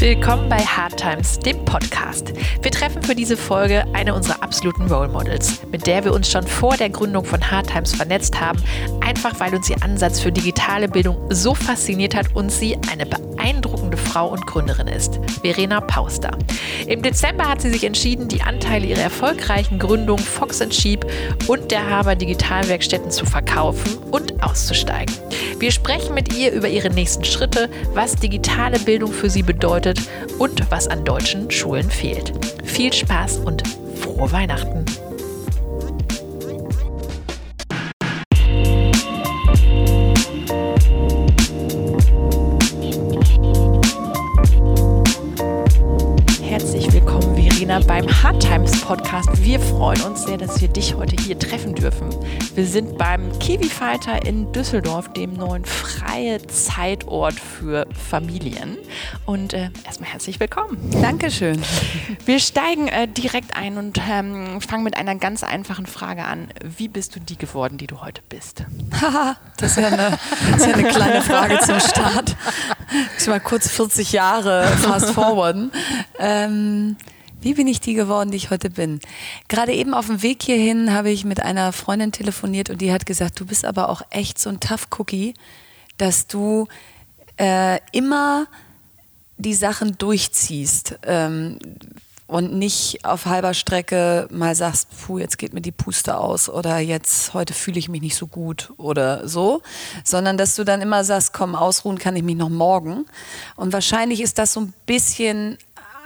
Willkommen bei Hard Times, dem Podcast. Wir treffen für diese Folge eine unserer absoluten Role Models, mit der wir uns schon vor der Gründung von Hard Times vernetzt haben, einfach weil uns ihr Ansatz für digitale Bildung so fasziniert hat und sie eine beeindruckende Frau und Gründerin ist, Verena Pauster. Im Dezember hat sie sich entschieden, die Anteile ihrer erfolgreichen Gründung Fox Sheep und der Haber Digitalwerkstätten zu verkaufen und auszusteigen. Wir sprechen mit ihr über ihre nächsten Schritte, was digitale Bildung für sie bedeutet bedeutet und was an deutschen Schulen fehlt. Viel Spaß und frohe Weihnachten! Beim Hard Times Podcast. Wir freuen uns sehr, dass wir dich heute hier treffen dürfen. Wir sind beim Kiwi Fighter in Düsseldorf, dem neuen freie Zeitort für Familien. Und äh, erstmal herzlich willkommen. Dankeschön. Wir steigen äh, direkt ein und ähm, fangen mit einer ganz einfachen Frage an. Wie bist du die geworden, die du heute bist? Haha, das, ist ja eine, das ist ja eine kleine Frage zum Start. Ich mal kurz 40 Jahre fast forwarden. Ähm, wie bin ich die geworden, die ich heute bin? Gerade eben auf dem Weg hierhin habe ich mit einer Freundin telefoniert und die hat gesagt, du bist aber auch echt so ein Tough Cookie, dass du äh, immer die Sachen durchziehst ähm, und nicht auf halber Strecke mal sagst, puh, jetzt geht mir die Puste aus oder jetzt heute fühle ich mich nicht so gut oder so, sondern dass du dann immer sagst, komm, ausruhen kann ich mich noch morgen. Und wahrscheinlich ist das so ein bisschen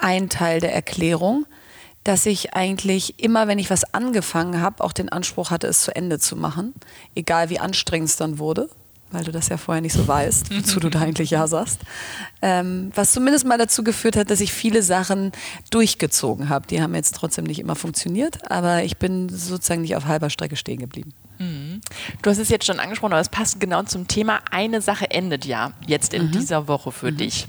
ein Teil der Erklärung, dass ich eigentlich immer, wenn ich was angefangen habe, auch den Anspruch hatte, es zu Ende zu machen, egal wie anstrengend es dann wurde, weil du das ja vorher nicht so weißt, wozu du da eigentlich ja sagst. Ähm, was zumindest mal dazu geführt hat, dass ich viele Sachen durchgezogen habe. Die haben jetzt trotzdem nicht immer funktioniert, aber ich bin sozusagen nicht auf halber Strecke stehen geblieben. Mhm. Du hast es jetzt schon angesprochen, aber es passt genau zum Thema. Eine Sache endet ja jetzt in mhm. dieser Woche für mhm. dich.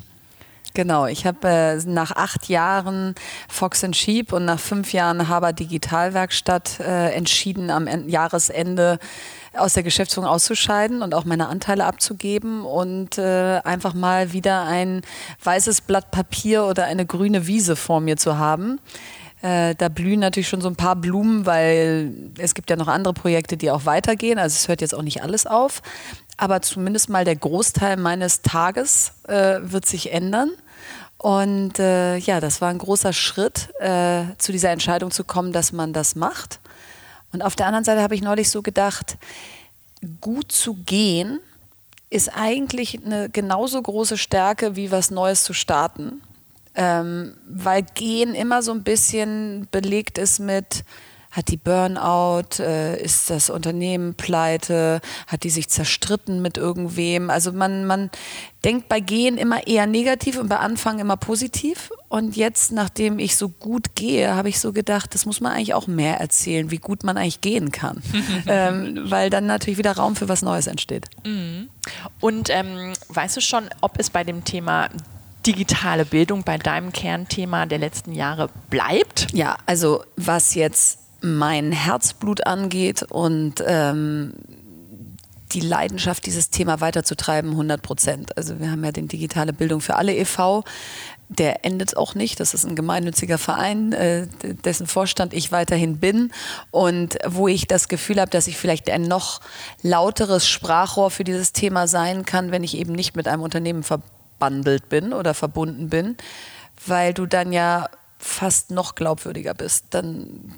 Genau, ich habe äh, nach acht Jahren Fox and Sheep und nach fünf Jahren Haber Digitalwerkstatt äh, entschieden, am Ende, Jahresende aus der Geschäftsführung auszuscheiden und auch meine Anteile abzugeben und äh, einfach mal wieder ein weißes Blatt Papier oder eine grüne Wiese vor mir zu haben. Äh, da blühen natürlich schon so ein paar Blumen, weil es gibt ja noch andere Projekte, die auch weitergehen. Also es hört jetzt auch nicht alles auf. Aber zumindest mal der Großteil meines Tages äh, wird sich ändern. Und äh, ja, das war ein großer Schritt, äh, zu dieser Entscheidung zu kommen, dass man das macht. Und auf der anderen Seite habe ich neulich so gedacht, gut zu gehen ist eigentlich eine genauso große Stärke wie was Neues zu starten. Ähm, weil Gehen immer so ein bisschen belegt ist mit, hat die Burnout? Äh, ist das Unternehmen pleite? Hat die sich zerstritten mit irgendwem? Also man, man denkt bei Gehen immer eher negativ und bei Anfang immer positiv. Und jetzt, nachdem ich so gut gehe, habe ich so gedacht, das muss man eigentlich auch mehr erzählen, wie gut man eigentlich gehen kann. ähm, weil dann natürlich wieder Raum für was Neues entsteht. Mhm. Und ähm, weißt du schon, ob es bei dem Thema digitale Bildung bei deinem Kernthema der letzten Jahre bleibt? Ja, also was jetzt mein Herzblut angeht und ähm, die Leidenschaft, dieses Thema weiterzutreiben, 100 Prozent. Also wir haben ja den Digitale Bildung für alle e.V., der endet auch nicht. Das ist ein gemeinnütziger Verein, äh, dessen Vorstand ich weiterhin bin und wo ich das Gefühl habe, dass ich vielleicht ein noch lauteres Sprachrohr für dieses Thema sein kann, wenn ich eben nicht mit einem Unternehmen verbandelt bin oder verbunden bin, weil du dann ja fast noch glaubwürdiger bist. Dann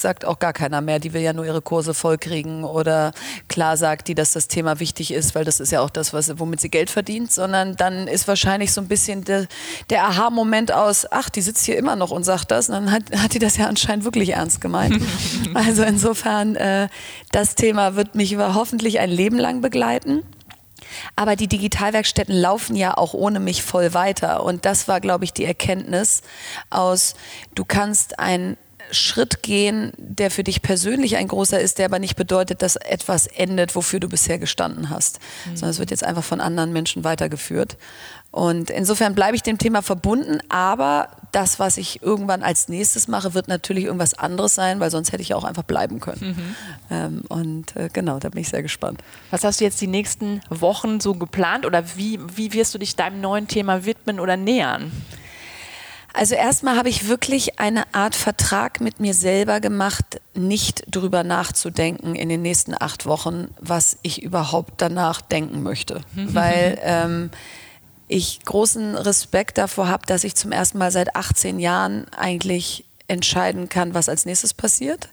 sagt auch gar keiner mehr, die will ja nur ihre Kurse vollkriegen oder klar sagt die, dass das Thema wichtig ist, weil das ist ja auch das, was, womit sie Geld verdient, sondern dann ist wahrscheinlich so ein bisschen der, der Aha-Moment aus, ach, die sitzt hier immer noch und sagt das, und dann hat, hat die das ja anscheinend wirklich ernst gemeint. also insofern, äh, das Thema wird mich hoffentlich ein Leben lang begleiten. Aber die Digitalwerkstätten laufen ja auch ohne mich voll weiter. Und das war, glaube ich, die Erkenntnis aus, du kannst ein Schritt gehen, der für dich persönlich ein großer ist, der aber nicht bedeutet, dass etwas endet, wofür du bisher gestanden hast, mhm. sondern es wird jetzt einfach von anderen Menschen weitergeführt. Und insofern bleibe ich dem Thema verbunden, aber das, was ich irgendwann als nächstes mache, wird natürlich irgendwas anderes sein, weil sonst hätte ich ja auch einfach bleiben können. Mhm. Ähm, und äh, genau, da bin ich sehr gespannt. Was hast du jetzt die nächsten Wochen so geplant oder wie, wie wirst du dich deinem neuen Thema widmen oder nähern? Also erstmal habe ich wirklich eine Art Vertrag mit mir selber gemacht, nicht drüber nachzudenken in den nächsten acht Wochen, was ich überhaupt danach denken möchte. Weil ähm, ich großen Respekt davor habe, dass ich zum ersten Mal seit 18 Jahren eigentlich entscheiden kann, was als nächstes passiert.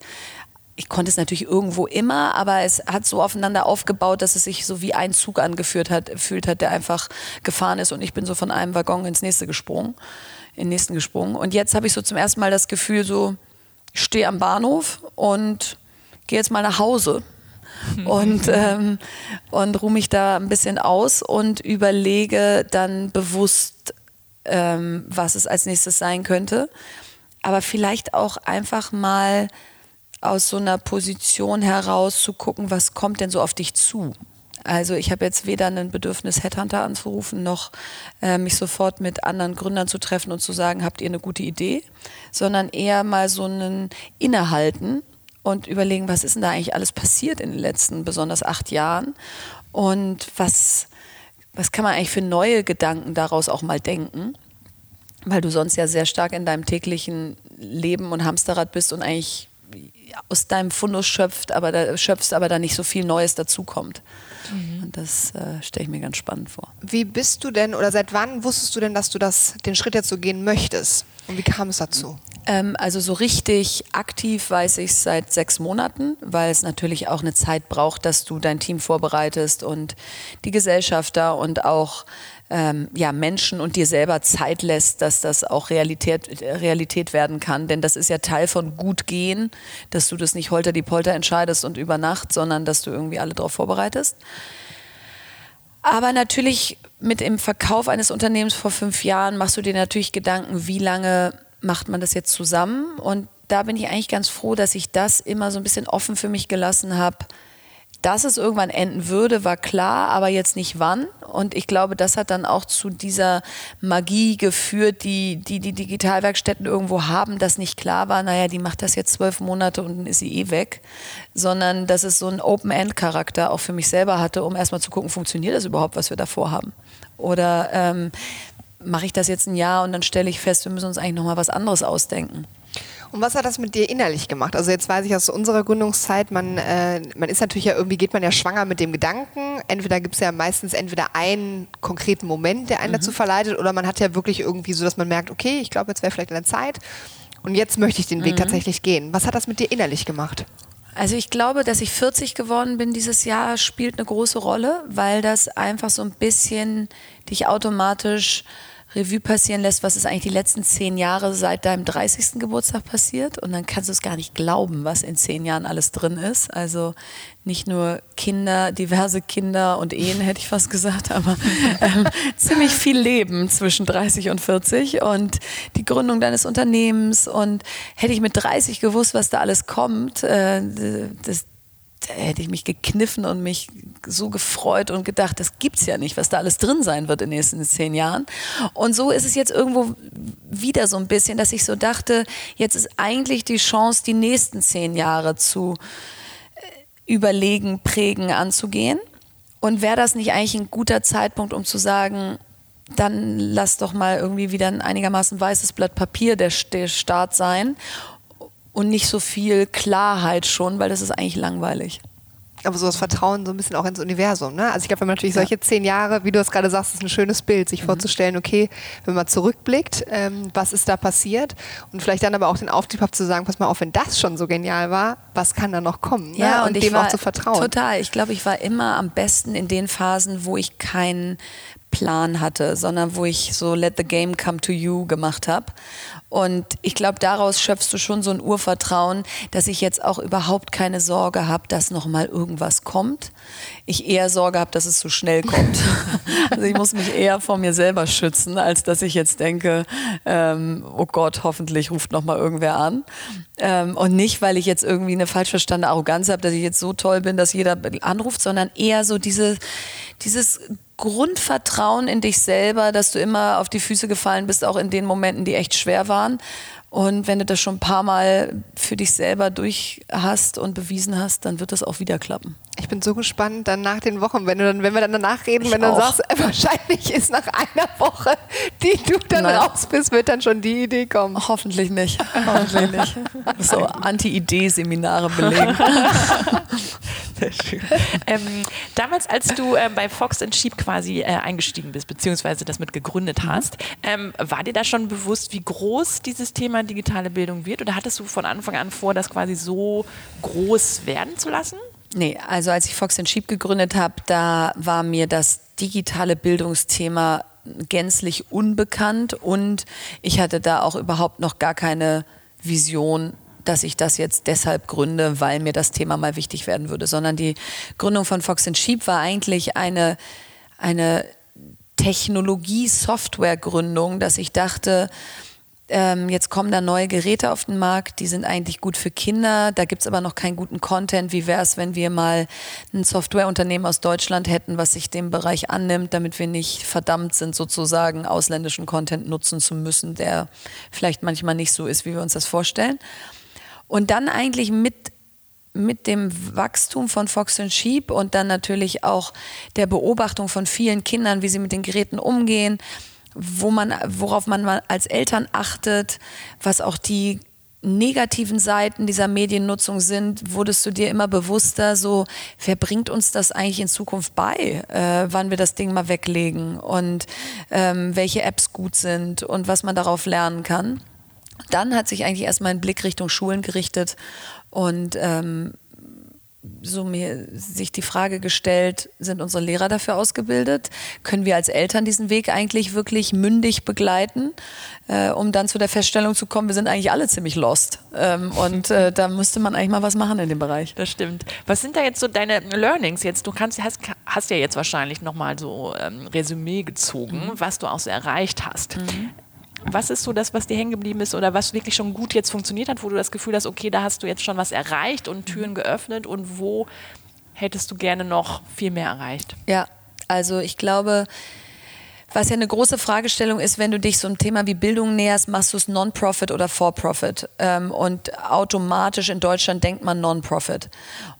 Ich konnte es natürlich irgendwo immer, aber es hat so aufeinander aufgebaut, dass es sich so wie ein Zug angeführt hat, fühlt hat, der einfach gefahren ist und ich bin so von einem Waggon ins nächste gesprungen in den nächsten gesprungen. Und jetzt habe ich so zum ersten Mal das Gefühl, so, ich stehe am Bahnhof und gehe jetzt mal nach Hause und, ähm, und ruhe mich da ein bisschen aus und überlege dann bewusst, ähm, was es als nächstes sein könnte. Aber vielleicht auch einfach mal aus so einer Position heraus zu gucken, was kommt denn so auf dich zu? Also ich habe jetzt weder ein Bedürfnis, Headhunter anzurufen, noch äh, mich sofort mit anderen Gründern zu treffen und zu sagen, habt ihr eine gute Idee, sondern eher mal so ein Innehalten und überlegen, was ist denn da eigentlich alles passiert in den letzten besonders acht Jahren? Und was, was kann man eigentlich für neue Gedanken daraus auch mal denken, weil du sonst ja sehr stark in deinem täglichen Leben und Hamsterrad bist und eigentlich aus deinem Fundus schöpft, aber da, schöpfst, aber da nicht so viel Neues dazukommt. Mhm. Und das äh, stelle ich mir ganz spannend vor. Wie bist du denn oder seit wann wusstest du denn, dass du das, den Schritt jetzt so gehen möchtest? Und wie kam es dazu? Ähm, also so richtig aktiv weiß ich es seit sechs Monaten, weil es natürlich auch eine Zeit braucht, dass du dein Team vorbereitest und die Gesellschafter und auch ähm, ja, Menschen und dir selber Zeit lässt, dass das auch Realität, Realität werden kann. Denn das ist ja Teil von gut gehen, dass du das nicht holter die Polter entscheidest und über Nacht, sondern dass du irgendwie alle darauf vorbereitest. Aber natürlich mit dem Verkauf eines Unternehmens vor fünf Jahren machst du dir natürlich Gedanken, wie lange macht man das jetzt zusammen? Und da bin ich eigentlich ganz froh, dass ich das immer so ein bisschen offen für mich gelassen habe dass es irgendwann enden würde, war klar, aber jetzt nicht wann. Und ich glaube, das hat dann auch zu dieser Magie geführt, die die, die Digitalwerkstätten irgendwo haben, dass nicht klar war, naja, die macht das jetzt zwölf Monate und dann ist sie eh weg, sondern dass es so einen Open-End-Charakter auch für mich selber hatte, um erstmal zu gucken, funktioniert das überhaupt, was wir davor haben? Oder ähm, mache ich das jetzt ein Jahr und dann stelle ich fest, wir müssen uns eigentlich nochmal was anderes ausdenken. Und was hat das mit dir innerlich gemacht? Also jetzt weiß ich aus unserer Gründungszeit, man, äh, man ist natürlich ja irgendwie, geht man ja schwanger mit dem Gedanken. Entweder gibt es ja meistens entweder einen konkreten Moment, der einen mhm. dazu verleitet, oder man hat ja wirklich irgendwie so, dass man merkt, okay, ich glaube, jetzt wäre vielleicht an der Zeit und jetzt möchte ich den Weg mhm. tatsächlich gehen. Was hat das mit dir innerlich gemacht? Also ich glaube, dass ich 40 geworden bin dieses Jahr, spielt eine große Rolle, weil das einfach so ein bisschen dich automatisch Revue passieren lässt, was ist eigentlich die letzten zehn Jahre seit deinem 30. Geburtstag passiert. Und dann kannst du es gar nicht glauben, was in zehn Jahren alles drin ist. Also nicht nur Kinder, diverse Kinder und Ehen, hätte ich fast gesagt, aber ähm, ziemlich viel Leben zwischen 30 und 40 und die Gründung deines Unternehmens. Und hätte ich mit 30 gewusst, was da alles kommt, äh, das, da hätte ich mich gekniffen und mich so gefreut und gedacht, das gibt's ja nicht, was da alles drin sein wird in den nächsten zehn Jahren. Und so ist es jetzt irgendwo wieder so ein bisschen, dass ich so dachte, jetzt ist eigentlich die Chance, die nächsten zehn Jahre zu äh, überlegen, prägen, anzugehen. Und wäre das nicht eigentlich ein guter Zeitpunkt, um zu sagen, dann lass doch mal irgendwie wieder ein einigermaßen weißes Blatt Papier der, der Start sein und nicht so viel Klarheit schon, weil das ist eigentlich langweilig. Aber so das Vertrauen so ein bisschen auch ins Universum. Ne? Also ich glaube, wenn man natürlich ja. solche zehn Jahre, wie du es gerade sagst, ist ein schönes Bild, sich mhm. vorzustellen, okay, wenn man zurückblickt, ähm, was ist da passiert und vielleicht dann aber auch den Auftrieb hat zu sagen, pass mal auf, wenn das schon so genial war, was kann da noch kommen? Ne? Ja, und, und dem auch zu vertrauen. Total. Ich glaube, ich war immer am besten in den Phasen, wo ich keinen Plan hatte, sondern wo ich so Let the Game Come to You gemacht habe. Und ich glaube, daraus schöpfst du schon so ein Urvertrauen, dass ich jetzt auch überhaupt keine Sorge habe, dass noch mal irgendwas kommt. Ich eher Sorge habe, dass es so schnell kommt. also ich muss mich eher vor mir selber schützen, als dass ich jetzt denke, ähm, oh Gott, hoffentlich ruft noch mal irgendwer an. Ähm, und nicht, weil ich jetzt irgendwie eine falsch verstandene Arroganz habe, dass ich jetzt so toll bin, dass jeder anruft, sondern eher so diese, dieses Grundvertrauen in dich selber, dass du immer auf die Füße gefallen bist, auch in den Momenten, die echt schwer waren. Und wenn du das schon ein paar Mal für dich selber durch hast und bewiesen hast, dann wird das auch wieder klappen. Ich bin so gespannt dann nach den Wochen, wenn du dann, wenn wir dann danach reden, ich wenn du auch. sagst, äh, wahrscheinlich ist nach einer Woche, die du dann Nein. raus bist, wird dann schon die Idee kommen. Hoffentlich nicht. Hoffentlich nicht. So Anti-Idee-Seminare belegen. Sehr schön. Ähm, damals, als du äh, bei Fox and Sheep quasi äh, eingestiegen bist, beziehungsweise das mit gegründet mhm. hast, ähm, war dir da schon bewusst, wie groß dieses Thema digitale Bildung wird? Oder hattest du von Anfang an vor, das quasi so groß werden zu lassen? Nee, also als ich Fox and Sheep gegründet habe, da war mir das digitale Bildungsthema gänzlich unbekannt und ich hatte da auch überhaupt noch gar keine Vision, dass ich das jetzt deshalb gründe, weil mir das Thema mal wichtig werden würde, sondern die Gründung von Fox and Sheep war eigentlich eine, eine Technologie-Software-Gründung, dass ich dachte, ähm, jetzt kommen da neue Geräte auf den Markt, die sind eigentlich gut für Kinder. Da gibt es aber noch keinen guten Content. Wie wäre es, wenn wir mal ein Softwareunternehmen aus Deutschland hätten, was sich dem Bereich annimmt, damit wir nicht verdammt sind, sozusagen ausländischen Content nutzen zu müssen, der vielleicht manchmal nicht so ist, wie wir uns das vorstellen. Und dann eigentlich mit mit dem Wachstum von Fox and Sheep und dann natürlich auch der Beobachtung von vielen Kindern, wie sie mit den Geräten umgehen, wo man, worauf man als Eltern achtet, was auch die negativen Seiten dieser Mediennutzung sind, wurdest du dir immer bewusster, so, wer bringt uns das eigentlich in Zukunft bei, äh, wann wir das Ding mal weglegen und ähm, welche Apps gut sind und was man darauf lernen kann. Dann hat sich eigentlich erst mein Blick Richtung Schulen gerichtet und ähm, so mir sich die Frage gestellt, sind unsere Lehrer dafür ausgebildet? Können wir als Eltern diesen Weg eigentlich wirklich mündig begleiten, äh, um dann zu der Feststellung zu kommen, wir sind eigentlich alle ziemlich lost. Ähm, und äh, da müsste man eigentlich mal was machen in dem Bereich. Das stimmt. Was sind da jetzt so deine Learnings jetzt? Du kannst, hast, hast ja jetzt wahrscheinlich nochmal so ähm, Resümee gezogen, mhm. was du auch so erreicht hast. Mhm. Was ist so das, was dir hängen geblieben ist oder was wirklich schon gut jetzt funktioniert hat, wo du das Gefühl hast, okay, da hast du jetzt schon was erreicht und Türen geöffnet und wo hättest du gerne noch viel mehr erreicht? Ja, also ich glaube, was ja eine große Fragestellung ist, wenn du dich so einem Thema wie Bildung näherst, machst du es Non-Profit oder For-Profit. Ähm, und automatisch in Deutschland denkt man Non-Profit.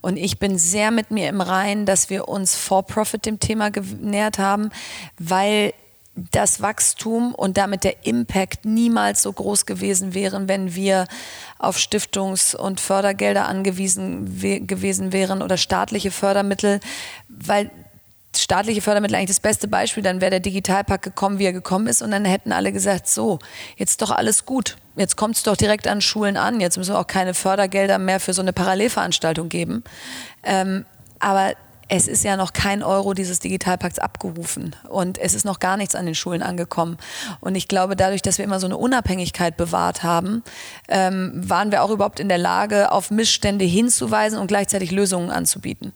Und ich bin sehr mit mir im Reinen, dass wir uns For-Profit dem Thema genähert haben, weil das Wachstum und damit der Impact niemals so groß gewesen wären, wenn wir auf Stiftungs- und Fördergelder angewiesen gewesen wären oder staatliche Fördermittel, weil staatliche Fördermittel eigentlich das beste Beispiel, dann wäre der Digitalpakt gekommen, wie er gekommen ist und dann hätten alle gesagt, so, jetzt doch alles gut. Jetzt kommt es doch direkt an Schulen an. Jetzt müssen wir auch keine Fördergelder mehr für so eine Parallelveranstaltung geben. Ähm, aber es ist ja noch kein Euro dieses Digitalpakts abgerufen und es ist noch gar nichts an den Schulen angekommen. Und ich glaube, dadurch, dass wir immer so eine Unabhängigkeit bewahrt haben, ähm, waren wir auch überhaupt in der Lage, auf Missstände hinzuweisen und gleichzeitig Lösungen anzubieten.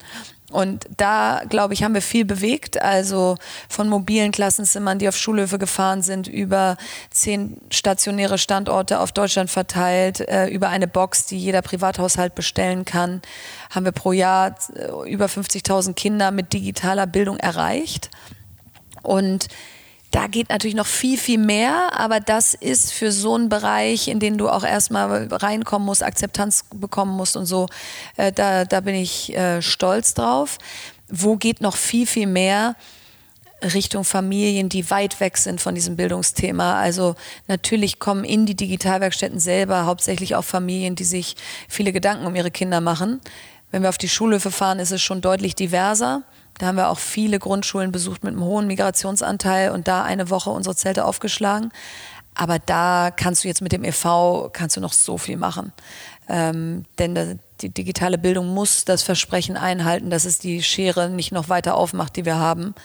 Und da, glaube ich, haben wir viel bewegt. Also von mobilen Klassenzimmern, die auf Schulhöfe gefahren sind, über zehn stationäre Standorte auf Deutschland verteilt, äh, über eine Box, die jeder Privathaushalt bestellen kann, haben wir pro Jahr äh, über 50.000 Kinder mit digitaler Bildung erreicht. Und da geht natürlich noch viel, viel mehr, aber das ist für so einen Bereich, in den du auch erstmal reinkommen musst, Akzeptanz bekommen musst und so, äh, da, da bin ich äh, stolz drauf. Wo geht noch viel, viel mehr? Richtung Familien, die weit weg sind von diesem Bildungsthema. Also natürlich kommen in die Digitalwerkstätten selber hauptsächlich auch Familien, die sich viele Gedanken um ihre Kinder machen. Wenn wir auf die Schulhöfe fahren, ist es schon deutlich diverser. Da haben wir auch viele Grundschulen besucht mit einem hohen Migrationsanteil und da eine Woche unsere Zelte aufgeschlagen. Aber da kannst du jetzt mit dem EV kannst du noch so viel machen. Ähm, denn die digitale Bildung muss das Versprechen einhalten, dass es die Schere nicht noch weiter aufmacht, die wir haben,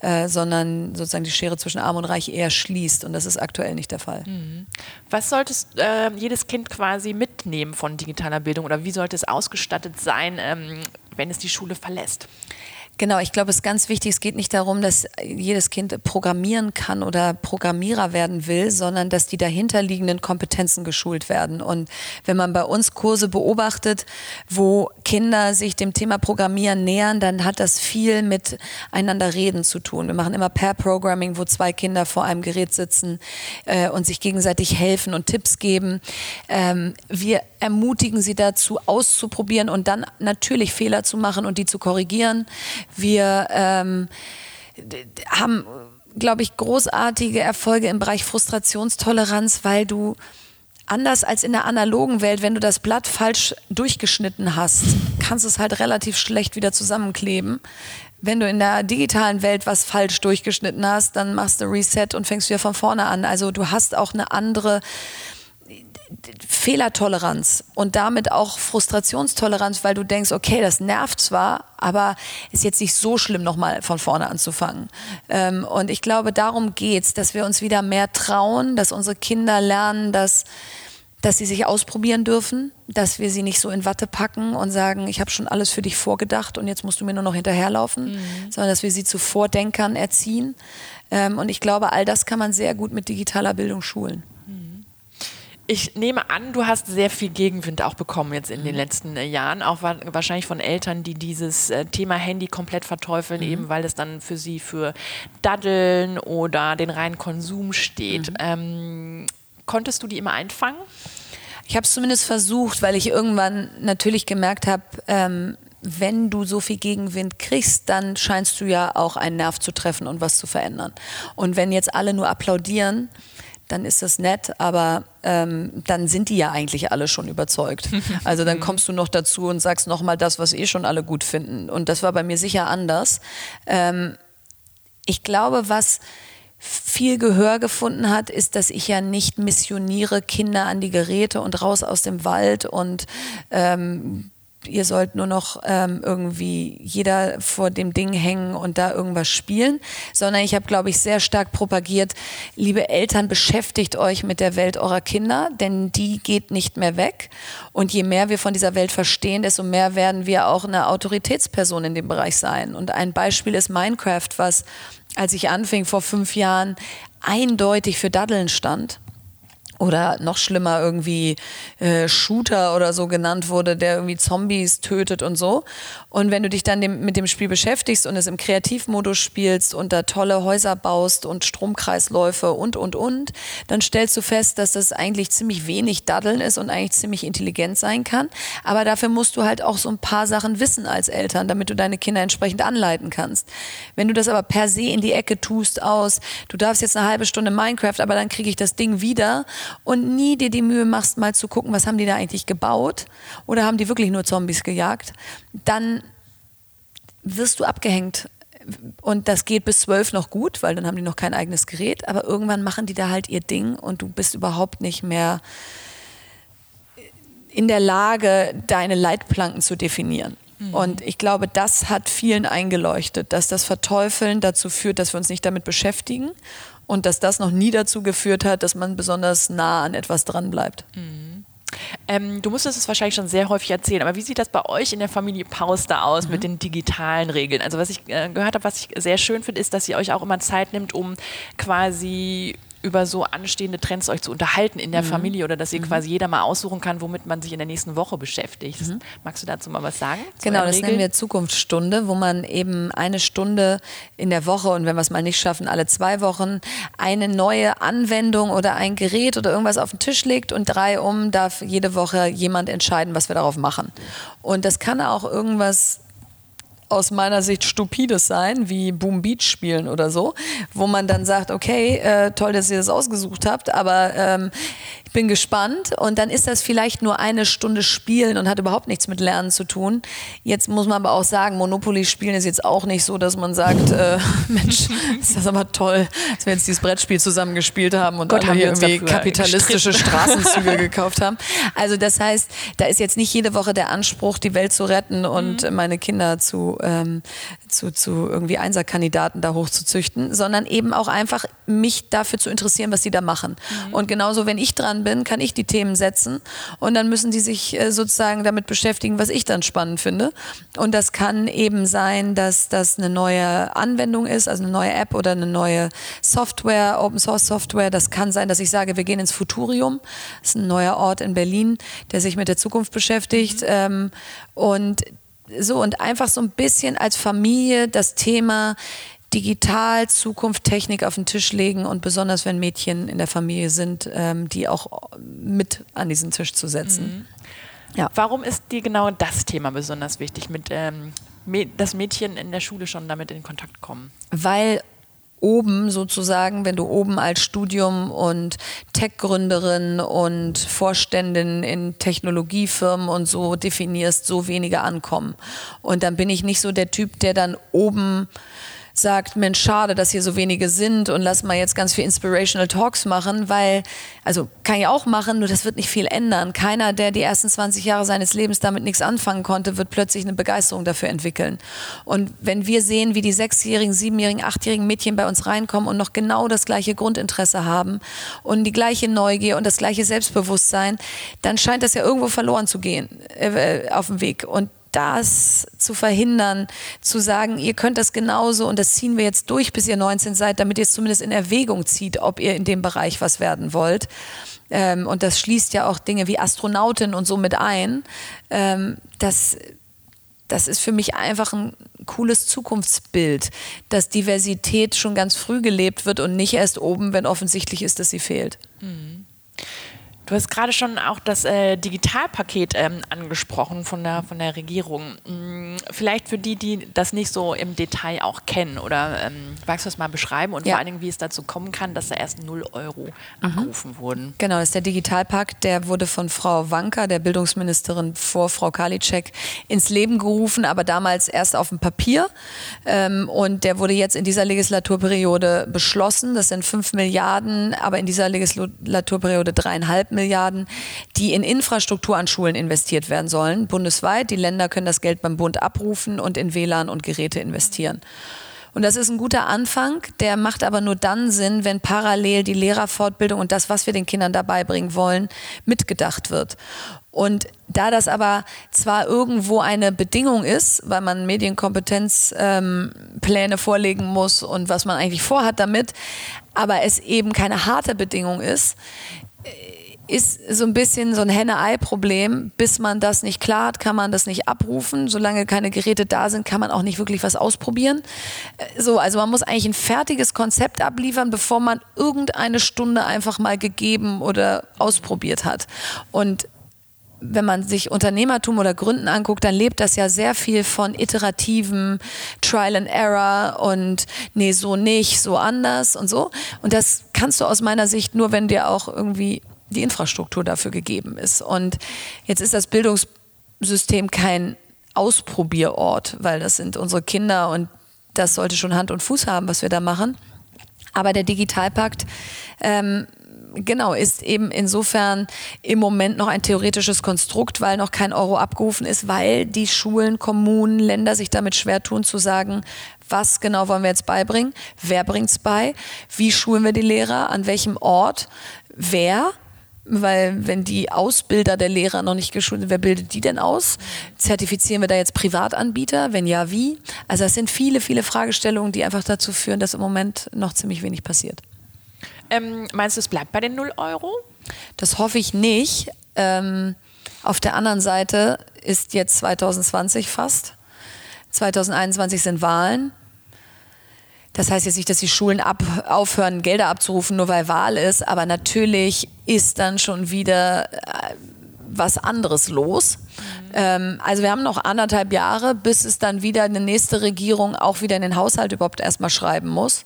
äh, sondern sozusagen die Schere zwischen Arm und Reich eher schließt. Und das ist aktuell nicht der Fall. Mhm. Was sollte äh, jedes Kind quasi mitnehmen von digitaler Bildung oder wie sollte es ausgestattet sein, ähm, wenn es die Schule verlässt? Genau, ich glaube, es ist ganz wichtig, es geht nicht darum, dass jedes Kind programmieren kann oder Programmierer werden will, sondern dass die dahinterliegenden Kompetenzen geschult werden. Und wenn man bei uns Kurse beobachtet, wo Kinder sich dem Thema Programmieren nähern, dann hat das viel mit einander reden zu tun. Wir machen immer Pair-Programming, wo zwei Kinder vor einem Gerät sitzen äh, und sich gegenseitig helfen und Tipps geben. Ähm, wir ermutigen sie dazu, auszuprobieren und dann natürlich Fehler zu machen und die zu korrigieren. Wir ähm, haben, glaube ich, großartige Erfolge im Bereich Frustrationstoleranz, weil du anders als in der analogen Welt, wenn du das Blatt falsch durchgeschnitten hast, kannst du es halt relativ schlecht wieder zusammenkleben. Wenn du in der digitalen Welt was falsch durchgeschnitten hast, dann machst du Reset und fängst wieder von vorne an. Also du hast auch eine andere Fehlertoleranz und damit auch Frustrationstoleranz, weil du denkst, okay, das nervt zwar, aber ist jetzt nicht so schlimm, nochmal von vorne anzufangen. Ähm, und ich glaube, darum geht's, dass wir uns wieder mehr trauen, dass unsere Kinder lernen, dass dass sie sich ausprobieren dürfen, dass wir sie nicht so in Watte packen und sagen, ich habe schon alles für dich vorgedacht und jetzt musst du mir nur noch hinterherlaufen, mhm. sondern dass wir sie zu Vordenkern erziehen. Ähm, und ich glaube, all das kann man sehr gut mit digitaler Bildung schulen. Ich nehme an, du hast sehr viel Gegenwind auch bekommen jetzt in den mhm. letzten äh, Jahren, auch wahrscheinlich von Eltern, die dieses äh, Thema Handy komplett verteufeln, mhm. eben weil es dann für sie für Daddeln oder den reinen Konsum steht. Mhm. Ähm, konntest du die immer einfangen? Ich habe es zumindest versucht, weil ich irgendwann natürlich gemerkt habe, ähm, wenn du so viel Gegenwind kriegst, dann scheinst du ja auch einen Nerv zu treffen und was zu verändern. Und wenn jetzt alle nur applaudieren, dann ist das nett, aber ähm, dann sind die ja eigentlich alle schon überzeugt. Also dann kommst du noch dazu und sagst nochmal das, was eh schon alle gut finden. Und das war bei mir sicher anders. Ähm, ich glaube, was viel Gehör gefunden hat, ist, dass ich ja nicht missioniere Kinder an die Geräte und raus aus dem Wald und ähm, ihr sollt nur noch ähm, irgendwie jeder vor dem Ding hängen und da irgendwas spielen, sondern ich habe, glaube ich, sehr stark propagiert, liebe Eltern, beschäftigt euch mit der Welt eurer Kinder, denn die geht nicht mehr weg. Und je mehr wir von dieser Welt verstehen, desto mehr werden wir auch eine Autoritätsperson in dem Bereich sein. Und ein Beispiel ist Minecraft, was, als ich anfing vor fünf Jahren, eindeutig für Daddeln stand oder noch schlimmer irgendwie äh, Shooter oder so genannt wurde, der irgendwie Zombies tötet und so. Und wenn du dich dann dem, mit dem Spiel beschäftigst und es im Kreativmodus spielst und da tolle Häuser baust und Stromkreisläufe und, und, und, dann stellst du fest, dass das eigentlich ziemlich wenig Daddeln ist und eigentlich ziemlich intelligent sein kann. Aber dafür musst du halt auch so ein paar Sachen wissen als Eltern, damit du deine Kinder entsprechend anleiten kannst. Wenn du das aber per se in die Ecke tust aus, du darfst jetzt eine halbe Stunde Minecraft, aber dann kriege ich das Ding wieder und nie dir die Mühe machst, mal zu gucken, was haben die da eigentlich gebaut oder haben die wirklich nur Zombies gejagt, dann wirst du abgehängt. Und das geht bis zwölf noch gut, weil dann haben die noch kein eigenes Gerät, aber irgendwann machen die da halt ihr Ding und du bist überhaupt nicht mehr in der Lage, deine Leitplanken zu definieren. Mhm. Und ich glaube, das hat vielen eingeleuchtet, dass das Verteufeln dazu führt, dass wir uns nicht damit beschäftigen und dass das noch nie dazu geführt hat, dass man besonders nah an etwas dran bleibt. Mhm. Ähm, du musstest es wahrscheinlich schon sehr häufig erzählen, aber wie sieht das bei euch in der Familie Paus da aus mhm. mit den digitalen Regeln? Also was ich äh, gehört habe, was ich sehr schön finde, ist, dass ihr euch auch immer Zeit nimmt, um quasi über so anstehende Trends euch zu unterhalten in der mhm. Familie oder dass ihr mhm. quasi jeder mal aussuchen kann, womit man sich in der nächsten Woche beschäftigt. Mhm. Magst du dazu mal was sagen? Genau, das nennen wir Zukunftsstunde, wo man eben eine Stunde in der Woche und wenn wir es mal nicht schaffen, alle zwei Wochen eine neue Anwendung oder ein Gerät oder irgendwas auf den Tisch legt und drei um darf jede Woche jemand entscheiden, was wir darauf machen. Und das kann auch irgendwas aus meiner Sicht stupides sein, wie Boom Beach spielen oder so, wo man dann sagt, okay, äh, toll, dass ihr das ausgesucht habt, aber ähm, ich bin gespannt und dann ist das vielleicht nur eine Stunde Spielen und hat überhaupt nichts mit Lernen zu tun. Jetzt muss man aber auch sagen, Monopoly spielen ist jetzt auch nicht so, dass man sagt, äh, Mensch, ist das aber toll, dass wir jetzt dieses Brettspiel zusammen gespielt haben und Gott, alle hier irgendwie kapitalistische Straßenzüge gekauft haben. Also das heißt, da ist jetzt nicht jede Woche der Anspruch, die Welt zu retten und mhm. meine Kinder zu, ähm, zu, zu irgendwie Einserkandidaten da hochzuzüchten, sondern eben auch einfach mich dafür zu interessieren, was sie da machen. Mhm. Und genauso, wenn ich dran dran bin, kann ich die Themen setzen und dann müssen die sich äh, sozusagen damit beschäftigen, was ich dann spannend finde. Und das kann eben sein, dass das eine neue Anwendung ist, also eine neue App oder eine neue Software, Open Source Software. Das kann sein, dass ich sage, wir gehen ins Futurium. Das ist ein neuer Ort in Berlin, der sich mit der Zukunft beschäftigt. Mhm. Ähm, und so und einfach so ein bisschen als Familie das Thema digital Zukunft, Technik auf den Tisch legen und besonders wenn Mädchen in der Familie sind, ähm, die auch mit an diesen Tisch zu setzen. Mhm. Ja. Warum ist dir genau das Thema besonders wichtig, mit, ähm, dass Mädchen in der Schule schon damit in Kontakt kommen? Weil oben sozusagen, wenn du oben als Studium und Tech-Gründerin und Vorständin in Technologiefirmen und so definierst, so wenige ankommen. Und dann bin ich nicht so der Typ, der dann oben sagt, Mensch, schade, dass hier so wenige sind und lass mal jetzt ganz viel Inspirational Talks machen, weil, also kann ich auch machen, nur das wird nicht viel ändern. Keiner, der die ersten 20 Jahre seines Lebens damit nichts anfangen konnte, wird plötzlich eine Begeisterung dafür entwickeln. Und wenn wir sehen, wie die sechsjährigen, siebenjährigen, achtjährigen Mädchen bei uns reinkommen und noch genau das gleiche Grundinteresse haben und die gleiche Neugier und das gleiche Selbstbewusstsein, dann scheint das ja irgendwo verloren zu gehen äh, auf dem Weg. Und das zu verhindern, zu sagen, ihr könnt das genauso und das ziehen wir jetzt durch, bis ihr 19 seid, damit ihr es zumindest in Erwägung zieht, ob ihr in dem Bereich was werden wollt. Ähm, und das schließt ja auch Dinge wie Astronautin und so mit ein. Ähm, das, das ist für mich einfach ein cooles Zukunftsbild, dass Diversität schon ganz früh gelebt wird und nicht erst oben, wenn offensichtlich ist, dass sie fehlt. Mhm. Du hast gerade schon auch das äh, Digitalpaket ähm, angesprochen von der, von der Regierung. Hm, vielleicht für die, die das nicht so im Detail auch kennen oder ähm, magst du das mal beschreiben und ja. vor allen Dingen, wie es dazu kommen kann, dass da erst 0 Euro mhm. abgerufen wurden? Genau, das ist der Digitalpakt, der wurde von Frau Wanka, der Bildungsministerin vor Frau Karliczek, ins Leben gerufen, aber damals erst auf dem Papier. Ähm, und der wurde jetzt in dieser Legislaturperiode beschlossen. Das sind 5 Milliarden, aber in dieser Legislaturperiode dreieinhalb Milliarden. Milliarden, die in Infrastruktur an Schulen investiert werden sollen, bundesweit. Die Länder können das Geld beim Bund abrufen und in WLAN und Geräte investieren. Und das ist ein guter Anfang, der macht aber nur dann Sinn, wenn parallel die Lehrerfortbildung und das, was wir den Kindern dabei bringen wollen, mitgedacht wird. Und da das aber zwar irgendwo eine Bedingung ist, weil man Medienkompetenzpläne ähm, vorlegen muss und was man eigentlich vorhat damit, aber es eben keine harte Bedingung ist, ist so ein bisschen so ein Henne-Ei-Problem. Bis man das nicht klar hat, kann man das nicht abrufen. Solange keine Geräte da sind, kann man auch nicht wirklich was ausprobieren. Äh, so, also man muss eigentlich ein fertiges Konzept abliefern, bevor man irgendeine Stunde einfach mal gegeben oder ausprobiert hat. Und wenn man sich Unternehmertum oder Gründen anguckt, dann lebt das ja sehr viel von iterativen Trial and Error und nee, so nicht, so anders und so. Und das kannst du aus meiner Sicht nur, wenn dir auch irgendwie die Infrastruktur dafür gegeben ist. Und jetzt ist das Bildungssystem kein Ausprobierort, weil das sind unsere Kinder und das sollte schon Hand und Fuß haben, was wir da machen. Aber der Digitalpakt ähm, genau, ist eben insofern im Moment noch ein theoretisches Konstrukt, weil noch kein Euro abgerufen ist, weil die Schulen, Kommunen, Länder sich damit schwer tun zu sagen, was genau wollen wir jetzt beibringen, wer bringt es bei, wie schulen wir die Lehrer, an welchem Ort, wer weil wenn die Ausbilder der Lehrer noch nicht geschult sind, wer bildet die denn aus? Zertifizieren wir da jetzt Privatanbieter? Wenn ja, wie? Also es sind viele, viele Fragestellungen, die einfach dazu führen, dass im Moment noch ziemlich wenig passiert. Ähm, meinst du, es bleibt bei den 0 Euro? Das hoffe ich nicht. Ähm, auf der anderen Seite ist jetzt 2020 fast. 2021 sind Wahlen. Das heißt jetzt nicht, dass die Schulen ab, aufhören, Gelder abzurufen, nur weil Wahl ist, aber natürlich ist dann schon wieder äh, was anderes los. Mhm. Ähm, also wir haben noch anderthalb Jahre, bis es dann wieder eine nächste Regierung auch wieder in den Haushalt überhaupt erstmal schreiben muss.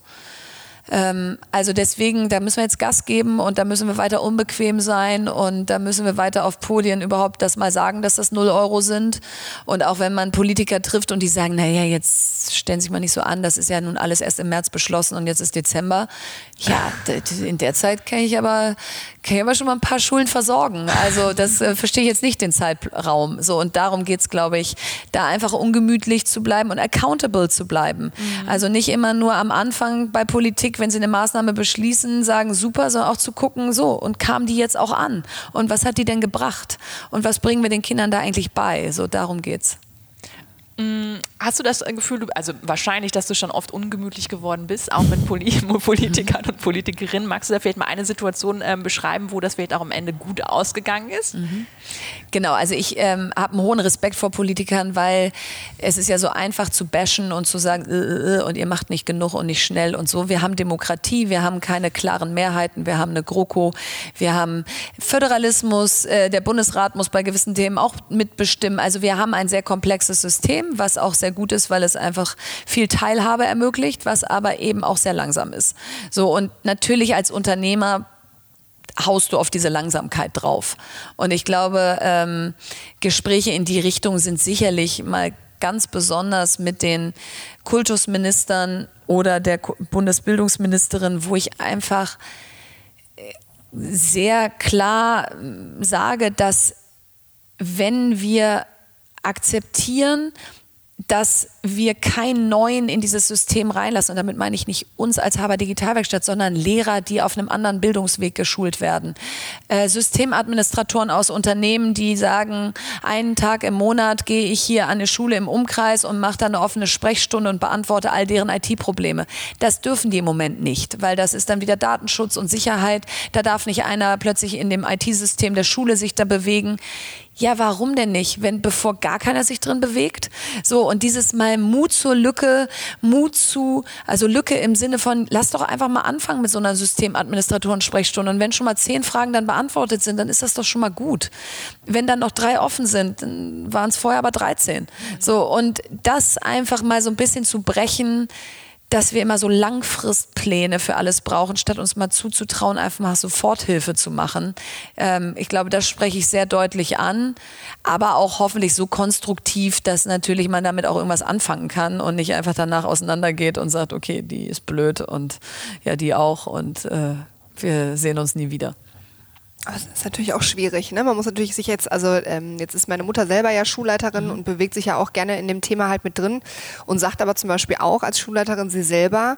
Ähm, also deswegen, da müssen wir jetzt Gas geben und da müssen wir weiter unbequem sein und da müssen wir weiter auf Podien überhaupt das mal sagen, dass das 0 Euro sind. Und auch wenn man Politiker trifft und die sagen, naja, jetzt stellen Sie sich mal nicht so an, das ist ja nun alles erst im März beschlossen und jetzt ist Dezember. Ja, in der Zeit kann ich aber, kann ich aber schon mal ein paar Schulen versorgen. Also das äh, verstehe ich jetzt nicht den Zeitraum. So und darum geht es, glaube ich, da einfach ungemütlich zu bleiben und accountable zu bleiben. Mhm. Also nicht immer nur am Anfang bei Politik Politik, wenn sie eine Maßnahme beschließen, sagen super, sondern auch zu gucken, so, und kam die jetzt auch an? Und was hat die denn gebracht? Und was bringen wir den Kindern da eigentlich bei? So, darum geht's. Mm, hast du das Gefühl, also wahrscheinlich, dass du schon oft ungemütlich geworden bist, auch mit Politikern und Politikerinnen. Magst du da vielleicht mal eine Situation ähm, beschreiben, wo das vielleicht auch am Ende gut ausgegangen ist? Mhm. Genau, also ich ähm, habe einen hohen Respekt vor Politikern, weil es ist ja so einfach zu bashen und zu sagen, äh, äh, äh, und ihr macht nicht genug und nicht schnell und so. Wir haben Demokratie, wir haben keine klaren Mehrheiten, wir haben eine GroKo, wir haben Föderalismus, äh, der Bundesrat muss bei gewissen Themen auch mitbestimmen. Also wir haben ein sehr komplexes System System, was auch sehr gut ist, weil es einfach viel Teilhabe ermöglicht, was aber eben auch sehr langsam ist. So und natürlich als Unternehmer haust du auf diese Langsamkeit drauf. Und ich glaube, ähm, Gespräche in die Richtung sind sicherlich mal ganz besonders mit den Kultusministern oder der Bundesbildungsministerin, wo ich einfach äh, sehr klar ähm, sage, dass wenn wir akzeptieren, dass wir keinen neuen in dieses System reinlassen. Und damit meine ich nicht uns als Haber Digitalwerkstatt, sondern Lehrer, die auf einem anderen Bildungsweg geschult werden. Äh, Systemadministratoren aus Unternehmen, die sagen, einen Tag im Monat gehe ich hier an eine Schule im Umkreis und mache dann eine offene Sprechstunde und beantworte all deren IT-Probleme. Das dürfen die im Moment nicht, weil das ist dann wieder Datenschutz und Sicherheit. Da darf nicht einer plötzlich in dem IT-System der Schule sich da bewegen. Ja, warum denn nicht, wenn bevor gar keiner sich drin bewegt? So, und dieses mal Mut zur Lücke, Mut zu, also Lücke im Sinne von, lass doch einfach mal anfangen mit so einer Systemadministratoren-Sprechstunde. Und wenn schon mal zehn Fragen dann beantwortet sind, dann ist das doch schon mal gut. Wenn dann noch drei offen sind, dann waren es vorher aber 13. So, und das einfach mal so ein bisschen zu brechen, dass wir immer so Langfristpläne für alles brauchen, statt uns mal zuzutrauen, einfach mal Soforthilfe zu machen. Ähm, ich glaube, das spreche ich sehr deutlich an, aber auch hoffentlich so konstruktiv, dass natürlich man damit auch irgendwas anfangen kann und nicht einfach danach auseinandergeht und sagt, okay, die ist blöd und ja, die auch und äh, wir sehen uns nie wieder. Aber das ist natürlich auch schwierig. Ne? Man muss natürlich sich jetzt, also ähm, jetzt ist meine Mutter selber ja Schulleiterin mhm. und bewegt sich ja auch gerne in dem Thema halt mit drin und sagt aber zum Beispiel auch als Schulleiterin, sie selber